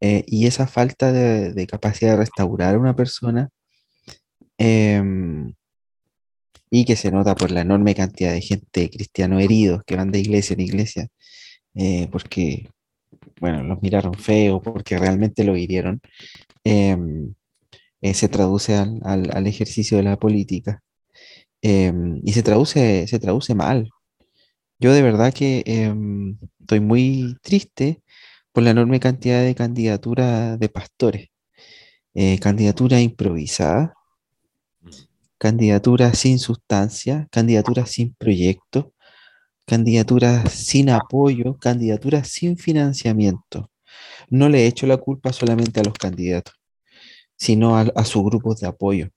Eh, y esa falta de, de capacidad de restaurar a una persona em, y que se nota por la enorme cantidad de gente cristiano heridos que van de iglesia en iglesia, eh, porque, bueno, los miraron feo, porque realmente lo hirieron, em, eh, se traduce al, al- al ejercicio de la política. Em, y se traduce, se traduce mal. Yo de verdad que estoy muy triste por la enorme cantidad de candidaturas de pastores, eh, candidaturas improvisadas, candidaturas sin sustancia, candidaturas sin proyecto, candidaturas sin apoyo, candidaturas sin financiamiento. No le echo la culpa solamente a los candidatos, sino a, sus grupos de apoyo.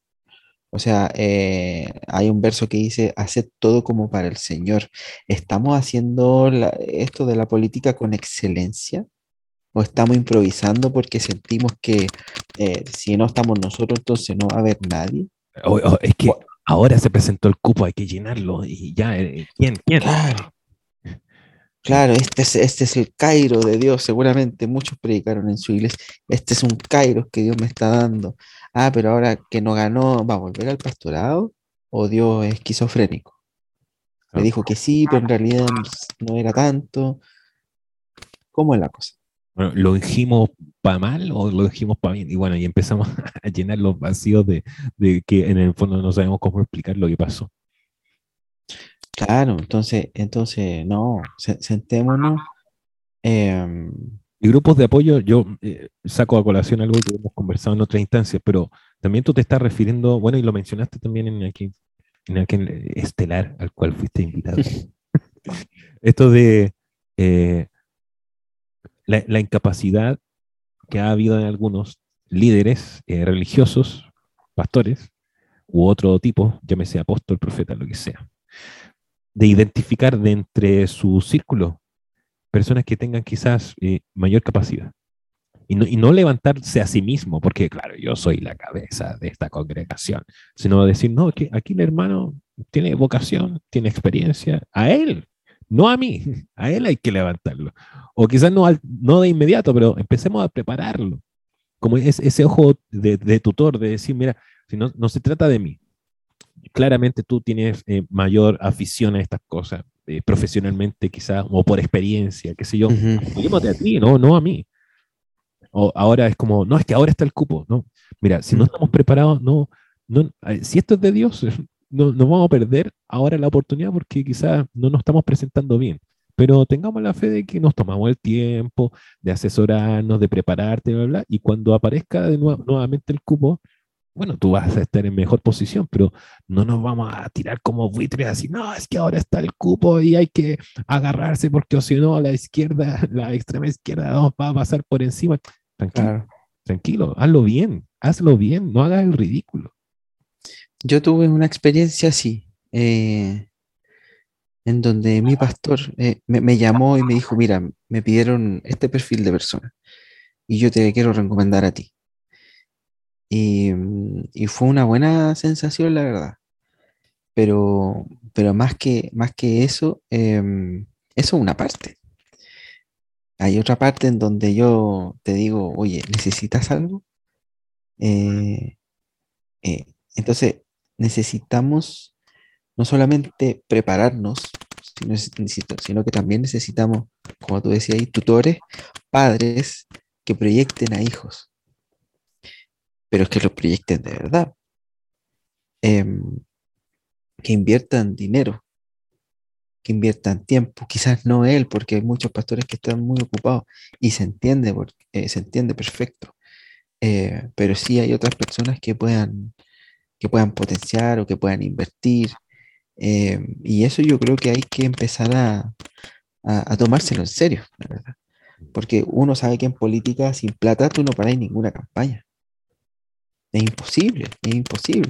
O sea, eh, hay un verso que dice, haced todo como para el Señor. ¿Estamos haciendo esto de la política con excelencia? ¿O estamos improvisando porque sentimos que eh, si no estamos nosotros, entonces no va a haber nadie? O- o- es que ahora se presentó el cupo, hay que llenarlo y ya, eh, ¿quién? ¿Quién? Claro, claro, este es, este es el Cairo de Dios, seguramente muchos predicaron en su iglesia, este es un Cairo que Dios me está dando. Ah, pero ahora que no ganó, ¿va a volver al pastorado? ¿O Dios es esquizofrénico? Me Ah. dijo que sí, pero en realidad no era tanto. ¿Cómo es la cosa? Bueno, ¿lo dijimos para mal o lo dijimos para bien? Y bueno, y empezamos *laughs* a llenar los vacíos de, de que en el fondo no sabemos cómo explicar lo que pasó. Claro, entonces, entonces, no, se- sentémonos. em, Y grupos de apoyo, yo eh, saco a colación algo que hemos conversado en otras instancias, pero también tú te estás refiriendo, bueno, y lo mencionaste también en aquel, en aquel estelar al cual fuiste invitado. *laughs* *laughs* Esto de eh, la, incapacidad que ha habido en algunos líderes eh, religiosos, pastores, u otro tipo, llámese apóstol, profeta, lo que sea, de identificar de entre su círculo personas que tengan quizás eh, mayor capacidad. Y no, y no levantarse a sí mismo, porque claro, yo soy la cabeza de esta congregación, sino decir, no, que aquí el hermano tiene vocación, tiene experiencia, a él, no a mí, *laughs* a él hay que levantarlo. O quizás no, al- no de inmediato, pero empecemos a prepararlo. Como es, ese ojo de, de tutor, de decir, mira, si no, no se trata de mí, claramente tú tienes eh, mayor afición a estas cosas, eh, profesionalmente quizás, o por experiencia, qué sé yo, ujú, apoyémote a ti, no, no a mí. O ahora es como, no, es que ahora está el cupo, no. Mira, si no Mm. estamos preparados, no, no, eh, si esto es de Dios, *laughs* no, no vamos a perder ahora la oportunidad porque quizás no nos estamos presentando bien. Pero tengamos la fe de que nos tomamos el tiempo de asesorarnos, de prepararte, bla, bla, y cuando aparezca de nuevo, nuevamente el cupo, bueno, tú vas a estar en mejor posición, pero no nos vamos a tirar como buitres así, no, es que ahora está el cupo y hay que agarrarse porque o si no la izquierda, *laughs* la extrema izquierda nos va a pasar por encima. Tranquilo, claro. tranquilo, hazlo bien, hazlo bien, no hagas el ridículo. Yo tuve una experiencia así, eh, en donde mi pastor eh, me, me llamó y me dijo, mira, me pidieron este perfil de persona y yo te quiero recomendar a ti. Y, mm, y fue una buena sensación, la verdad. Pero, pero más que, más que eso, em, eso es una parte. Hay otra parte en donde yo te digo, oye, ¿necesitas algo? Eh, eh, entonces, necesitamos no solamente prepararnos, sino, que también necesitamos, como tú decías, ahí, tutores, padres que proyecten a hijos, pero que los proyecten de verdad, em, que inviertan dinero, que inviertan tiempo, quizás no él, porque hay muchos pastores que están muy ocupados y se entiende, eh, se entiende perfecto, eh, pero sí hay otras personas que puedan, que puedan potenciar o que puedan invertir. eh, y eso yo creo que hay que empezar a, a- tomárselo en serio, verdad. Porque uno sabe que en política sin plata tú no paráis ninguna campaña. Es imposible, es imposible.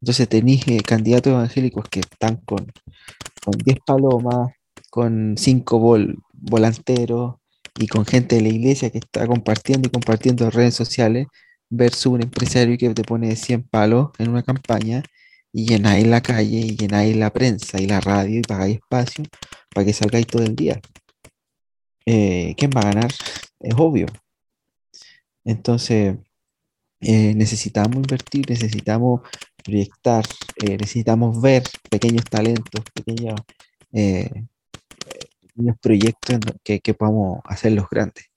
Entonces tenéis eh, candidatos evangélicos que están con, con 10 palomas, con 5 vol- volanteros y con gente de la iglesia que está compartiendo y compartiendo en redes sociales, versus un empresario que te pone 100 palos en una campaña y llenáis la calle y llenáis la prensa y la radio y pagáis espacio para que salgáis todo el día. Eh, ¿Quién va a ganar? Es obvio. Entonces, eh, necesitamos invertir, necesitamos proyectar, eh, necesitamos ver pequeños talentos, pequeños, proyectos que, que podamos hacerlos grandes.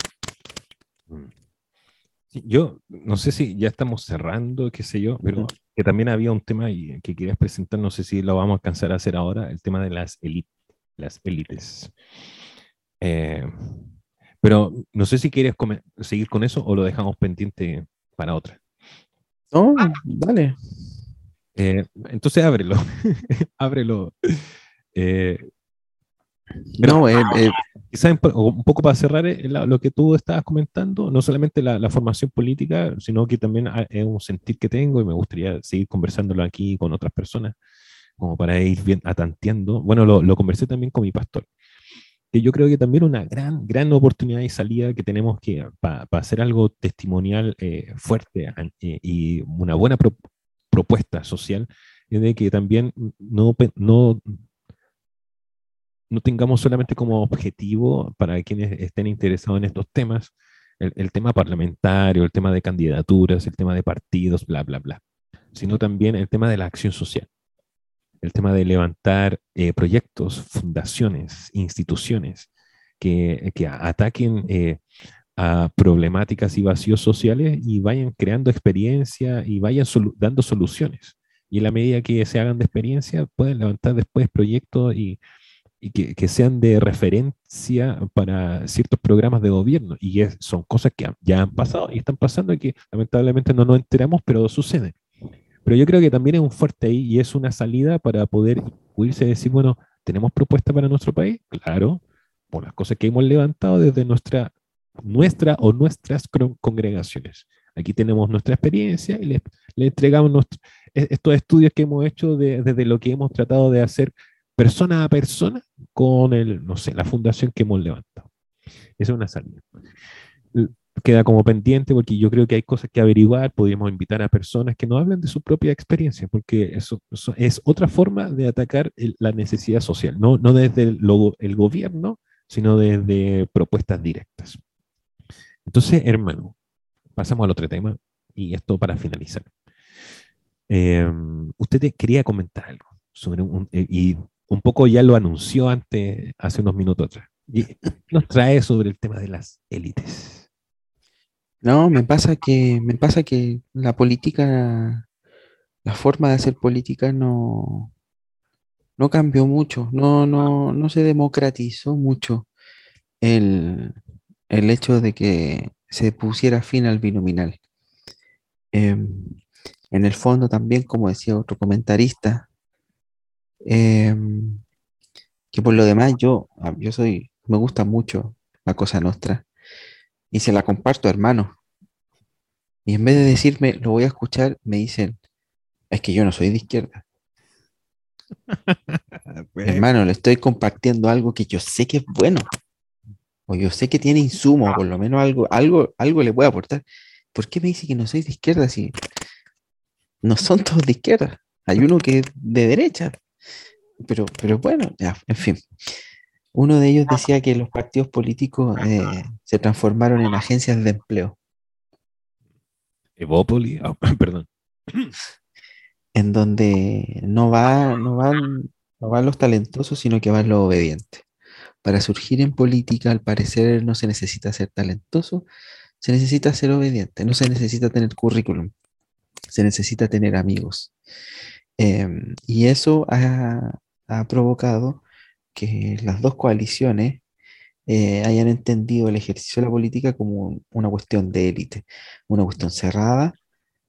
Yo no sé si ya estamos cerrando, qué sé yo, pero que también había un tema que querías presentar, no sé si lo vamos a alcanzar a hacer ahora, el tema de las, las élites. Eh, pero no sé si quieres seguir con eso o lo dejamos pendiente para otra. No, dale. Eh, entonces ábrelo, *laughs* ábrelo. Eh, no, eh, eh un poco para cerrar eh, lo que tú estabas comentando, no solamente la, formación política, sino que también es un sentir que tengo y me gustaría seguir conversándolo aquí con otras personas, como para ir bien atanteando. Bueno, lo, conversé también con mi pastor, que yo creo que también una gran, gran oportunidad y salida que tenemos que para hacer algo testimonial eh, fuerte y una buena propuesta social, es de que también no, no no tengamos solamente como objetivo para quienes estén interesados en estos temas el, tema parlamentario, el tema de candidaturas, el tema de partidos, bla, bla, bla, sino también el tema de la acción social, el tema de levantar eh, proyectos, fundaciones, instituciones que, ataquen eh, a problemáticas y vacíos sociales y vayan creando experiencia y vayan dando soluciones. Y en la medida que se hagan de experiencia, pueden levantar después proyectos y, y que, sean de referencia para ciertos programas de gobierno. Y son cosas que ya han pasado y están pasando y que lamentablemente no nos enteramos, pero suceden. Pero yo creo que también es un fuerte ahí y es una salida para poder irse y decir, bueno, ¿tenemos propuesta para nuestro país? Claro, por las cosas que hemos levantado desde nuestra, nuestra o nuestras congregaciones. Aquí tenemos nuestra experiencia y le, entregamos e, estos estudios que hemos hecho desde lo que hemos tratado de hacer persona a persona con el, no sé, la fundación que hemos levantado. Esa es una salida. Queda como pendiente porque yo creo que hay cosas que averiguar, podríamos invitar a personas que nos hablen de su propia experiencia, porque eso, es otra forma de atacar la necesidad social, no, no desde el, el gobierno, sino desde propuestas directas. Entonces, hermano, pasamos al otro tema y esto para finalizar. Eh, usted quería comentar algo sobre un, y un poco ya lo anunció antes, hace unos minutos atrás. ¿Qué nos trae sobre el tema de las élites? No, me pasa que, me pasa que la política, la forma de hacer política no, no cambió mucho, no, no, no se democratizó mucho el, hecho de que se pusiera fin al binominal. Em, en el fondo también, como decía otro comentarista, Em, que por lo demás yo, ah, yo soy, me gusta mucho la cosa nuestra y se la comparto, hermano. Y en vez de decirme, lo voy a escuchar, me dicen, es que yo no soy de izquierda. *laughs* Pues. Hermano, le estoy compartiendo algo que yo sé que es bueno. O yo sé que tiene insumo, por lo menos algo, algo, algo le puede aportar. ¿Por qué me dice que no soy de izquierda si no son todos de izquierda? Hay uno que es de derecha pero, pero bueno, ya, en fin. Uno de ellos decía que los partidos políticos eh, se transformaron en agencias de empleo. Evópoli, ah, *laughs* perdón. En donde no, va, no, van, no van los talentosos, sino que van los obedientes. Para surgir en política, al parecer, no se necesita ser talentoso, se necesita ser obediente, no se necesita tener currículum, se necesita tener amigos. Em, y eso ha, provocado que las dos coaliciones eh, hayan entendido el ejercicio de la política como una cuestión de élite, una cuestión cerrada,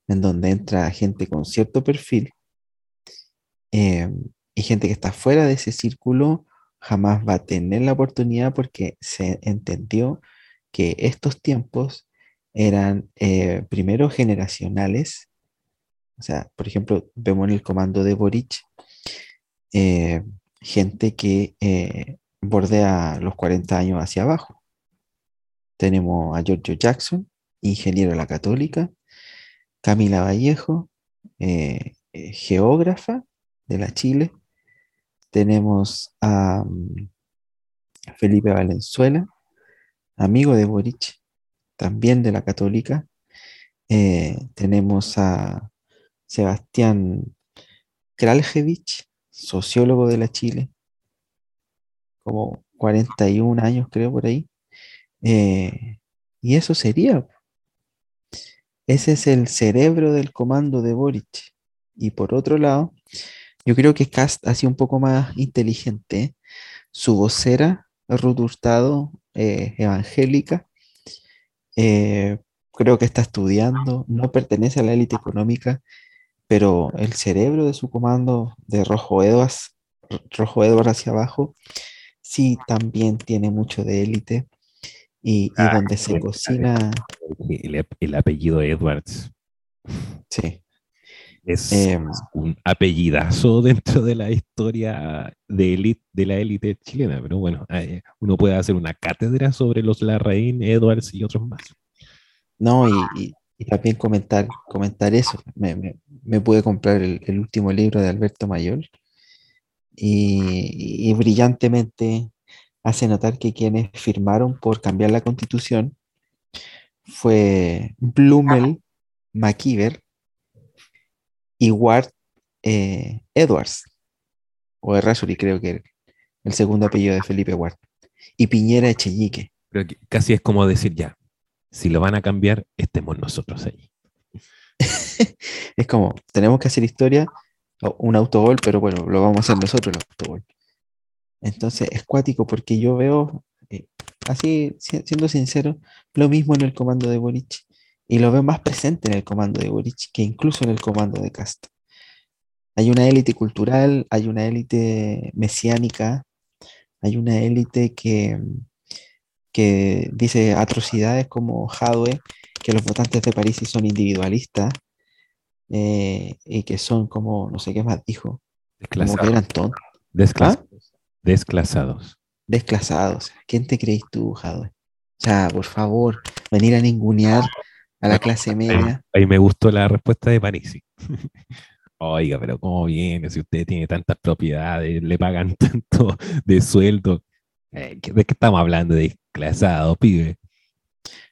en donde entra gente con cierto perfil eh, y gente que está fuera de ese círculo jamás va a tener la oportunidad porque se entendió que estos tiempos eran eh, primero generacionales, o sea, por ejemplo, vemos en el comando de Boric eh, gente que eh, bordea los 40 años hacia abajo. Tenemos a Giorgio Jackson, ingeniero de la católica, Camila Vallejo, eh, geógrafa de la Chile. Tenemos a mm, Felipe Valenzuela, amigo de Boric, también de la Católica. Tenemos a Sebastián Kraljevich, sociólogo de la Chile, como 41 años creo por ahí. Eh, y eso sería. Ese es el cerebro del comando de Boric. Y por otro lado, yo creo que Cast ha sido un poco más inteligente. Su vocera, Ruth Hurtado, eh, evangélica, eh, creo que está estudiando, no pertenece a la élite económica, pero el cerebro de su comando de Rojo Edwards, Rojo Edwards hacia abajo, sí también tiene mucho de élite y, Ah, donde se el- cocina, El, el apellido Edwards sí, es Em. un apellidazo dentro de la historia de, élite- de la élite chilena, pero bueno, eh, uno puede hacer una cátedra sobre los Larraín, Edwards y otros más. no, y, y- también comentar, comentar eso. Me, me- pude comprar el, último libro de Alberto Mayol y, brillantemente hace notar que quienes firmaron por cambiar la constitución fue Blumel, McKeever y Ward eh, Edwards, o Errázuriz creo que era el segundo apellido de Felipe Ward, y Piñera Echeñique. Que casi es como decir ya, si lo van a cambiar, estemos nosotros ahí. *laughs* Es como, tenemos que hacer historia, un autogol, pero bueno, lo vamos a hacer nosotros el autogol. Entonces es cuático porque yo veo, eh, así si- siendo sincero, lo mismo en el comando de Boric y lo veo más presente en el comando de Boric que incluso en el comando de Cast. Hay una élite cultural, hay una élite mesiánica, hay una élite que, que dice atrocidades como Jadwe, que los votantes de París sí son individualistas eh, y que son como, no sé qué más dijo, como que Desclasados. eran tontos, Desclasados. Desclasados. desclasados. ¿Quién te crees tú, Jadwe? O sea, por favor, venir a ningunear a la clase media. Ahí me gustó la respuesta de Parisi. *laughs* Oiga, pero ¿cómo viene? Si usted tiene tantas propiedades, le pagan *laughs* tanto de sueldo. Eh, ¿qué- ¿De qué estamos hablando? Desclasado, pibe.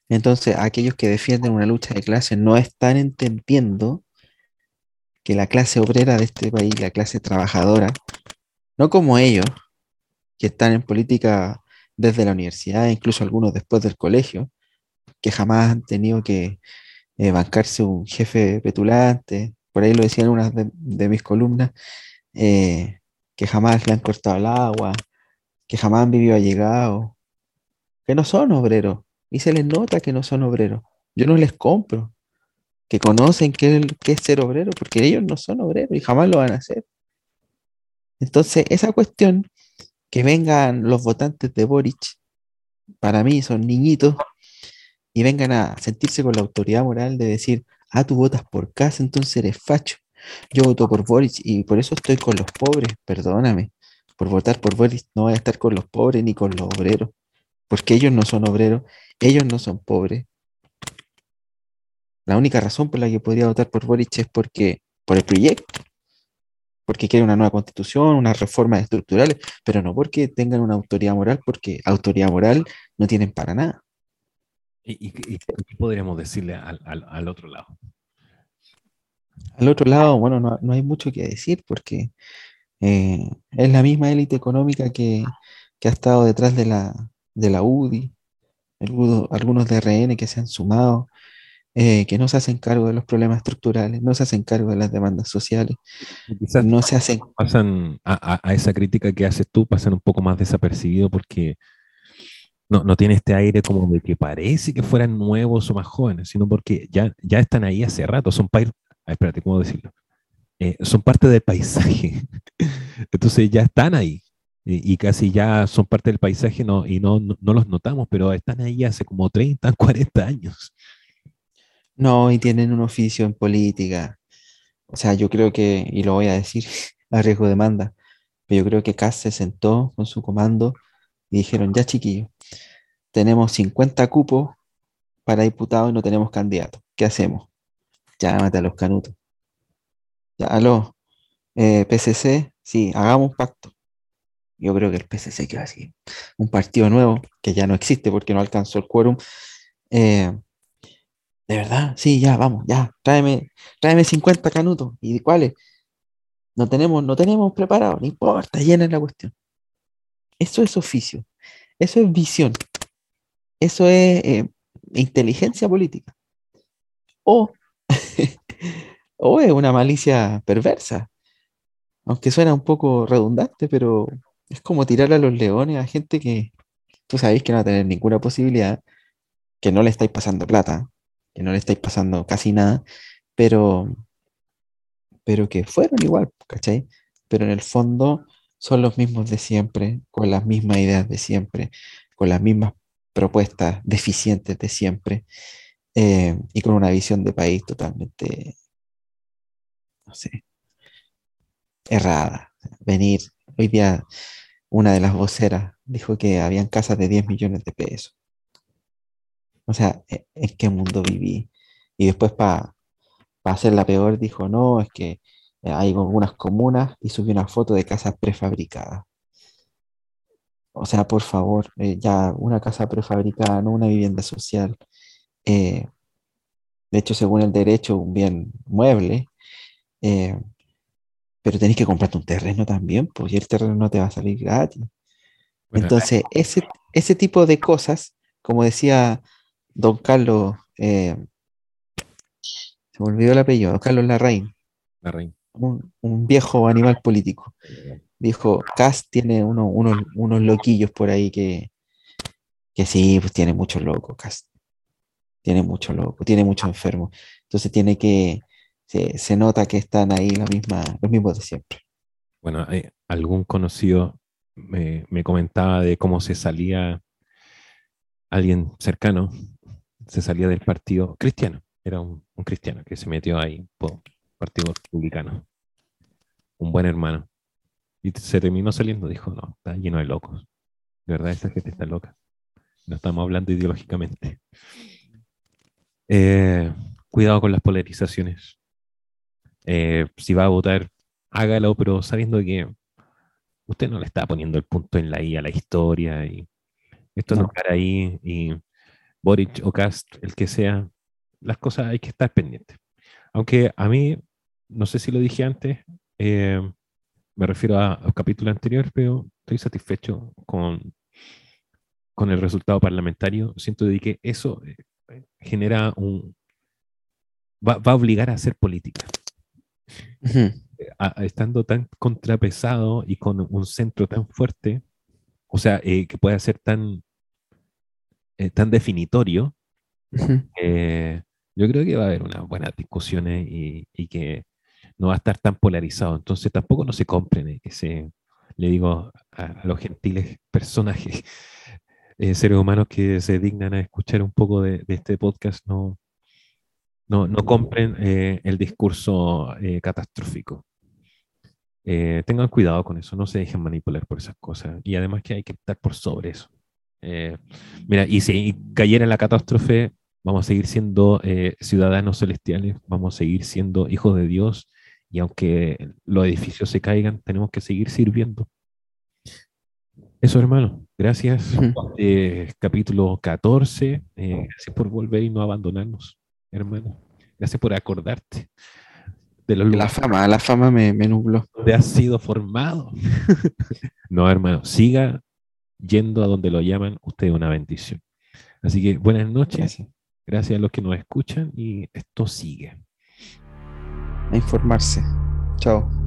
Entonces, aquellos que defienden una lucha de clases no están entendiendo que la clase obrera de este país, la clase trabajadora, no como ellos, que están en política desde la universidad, incluso algunos después del colegio, que jamás han tenido que eh, bancarse un jefe petulante, por ahí lo decían en una de, de mis columnas, eh, que jamás le han cortado el agua, que jamás han vivido allegados, que no son obreros, y se les nota que no son obreros. Yo no les compro, que conocen qué qué es ser obrero, porque ellos no son obreros y jamás lo van a hacer. Entonces, esa cuestión, que vengan los votantes de Boric, para mí son niñitos, y vengan a sentirse con la autoridad moral de decir, ah, tú votas por casa, entonces eres facho. Yo voto por Boric y por eso estoy con los pobres, perdóname. Por votar por Boric no voy a estar con los pobres ni con los obreros, porque ellos no son obreros, ellos no son pobres. La única razón por la que podría votar por Boric es porque, por el proyecto, porque quiere una nueva constitución, unas reformas estructurales, pero no porque tengan una autoridad moral, porque autoridad moral no tienen para nada. ¿Y, y- y qué podríamos decirle al, al- al otro lado? Al otro lado, bueno, no, no hay mucho que decir porque eh, es la misma élite económica que, que ha estado detrás de la, de la UDI, algunos, algunos de RN que se han sumado, eh, que no se hacen cargo de los problemas estructurales, no se hacen cargo de las demandas sociales, Quizás no se hacen pasan a, a- esa crítica que haces tú, pasan un poco más desapercibido porque no, no tiene este aire como de que parece que fueran nuevos o más jóvenes, sino porque ya, ya están ahí hace rato, son ah, espérate, ¿cómo decirlo? Eh, son parte del paisaje, *laughs* entonces ya están ahí y, casi ya son parte del paisaje no, y no, los notamos, pero están ahí hace como 30, 40 *laughs* años. No, y tienen un oficio en política. O sea, yo creo que, y lo voy a decir *laughs* a riesgo de demanda, pero yo creo que Kass se sentó con su comando y dijeron, ya chiquillos, tenemos 50 cupos para diputados y no tenemos candidatos. ¿Qué hacemos? llámate a los canutos. Ya, aló, eh, PCC, sí, hagamos un pacto. Yo creo que el PCC queda así. Un partido nuevo que ya no existe porque no alcanzó el quórum. Eh, de verdad, sí, ya, vamos, ya, tráeme, tráeme 50 canutos. ¿Y cuáles? No tenemos, no tenemos preparado, no importa, llena la cuestión. Eso es oficio, eso es visión, eso es eh, inteligencia política. O, *laughs* o es una malicia perversa, aunque suena un poco redundante, pero es como tirar a los leones a gente que tú sabéis que no va a tener ninguna posibilidad, que no le estáis pasando plata, que no le estáis pasando casi nada, pero, pero que fueron igual, ¿cachai? Pero en el fondo son los mismos de siempre, con las mismas ideas de siempre, con las mismas propuestas deficientes de siempre, eh, y con una visión de país totalmente, errada. Venir, hoy día una de las voceras dijo que habían casas de 10 millones de pesos. O sea, ¿e-, ¿en qué mundo viví? Y después para hacer la peor dijo, no, es que hay algunas comunas y subió una foto de casas prefabricadas. O sea, por favor, eh, ya una casa prefabricada, no una vivienda social. Eh, de hecho, según el derecho, un bien mueble, eh, pero tenés que comprarte un terreno también, y el terreno no te va a salir gratis. Entonces, ese, ese tipo de cosas, como decía don Carlos, se me olvidó el apellido, don Carlos Larraín, Larraín. Un, un, viejo animal político. Dijo, Cas tiene uno, unos loquillos por ahí que, que sí, pues tiene muchos locos, Cas. Tiene muchos locos, tiene muchos enfermos. Entonces tiene que, se, nota que están ahí los mismos de siempre. Bueno, algún conocido me, me, comentaba de cómo se salía alguien cercano, se salía del partido cristiano, era un, cristiano que se metió ahí por Partido Republicano, un buen hermano. Y se terminó saliendo, dijo, no, está lleno de locos. De verdad, esa gente está loca. No estamos hablando ideológicamente. Eh, cuidado con las polarizaciones. Eh, si va a votar, hágalo, pero sabiendo que usted no le está poniendo el punto en la I a la historia y esto no, para ahí y Boric o Cast, el que sea, las cosas hay que estar pendientes. Aunque a mí, no sé si lo dije antes, eh, me refiero al capítulo anterior, pero estoy satisfecho con, con el resultado parlamentario. Siento de que eso eh, genera un... Va, va, a obligar a hacer política. Uh -huh. a, estando tan contrapesado y con un centro tan fuerte, o sea, eh, que pueda ser tan, eh, tan definitorio, uh -huh. yo creo que va a haber unas buenas discusiones y, y que no va a estar tan polarizado. Entonces tampoco no se compren ese, le digo a, a los gentiles personajes, *laughs* eh, seres humanos que se dignan a escuchar un poco de, de este podcast, no, no, no compren eh, el discurso eh, catastrófico. Eh, tengan cuidado con eso, no se dejen manipular por esas cosas. Y además que hay que estar por sobre eso. mira, y si cayera en la catástrofe, vamos a seguir siendo ciudadanos celestiales, vamos a seguir siendo hijos de Dios y aunque los edificios se caigan, tenemos que seguir sirviendo. Eso, hermano. Gracias. Eh, capítulo 14. Eh, gracias por volver y no abandonarnos, hermano. Gracias por acordarte de los La fama, la fama me, me nubló. Donde has sido formado. *laughs* no, hermano. Siga yendo a donde lo llaman. Usted es una bendición. Así que buenas noches. Gracias. gracias a los que nos escuchan y esto sigue a informarse. Chao.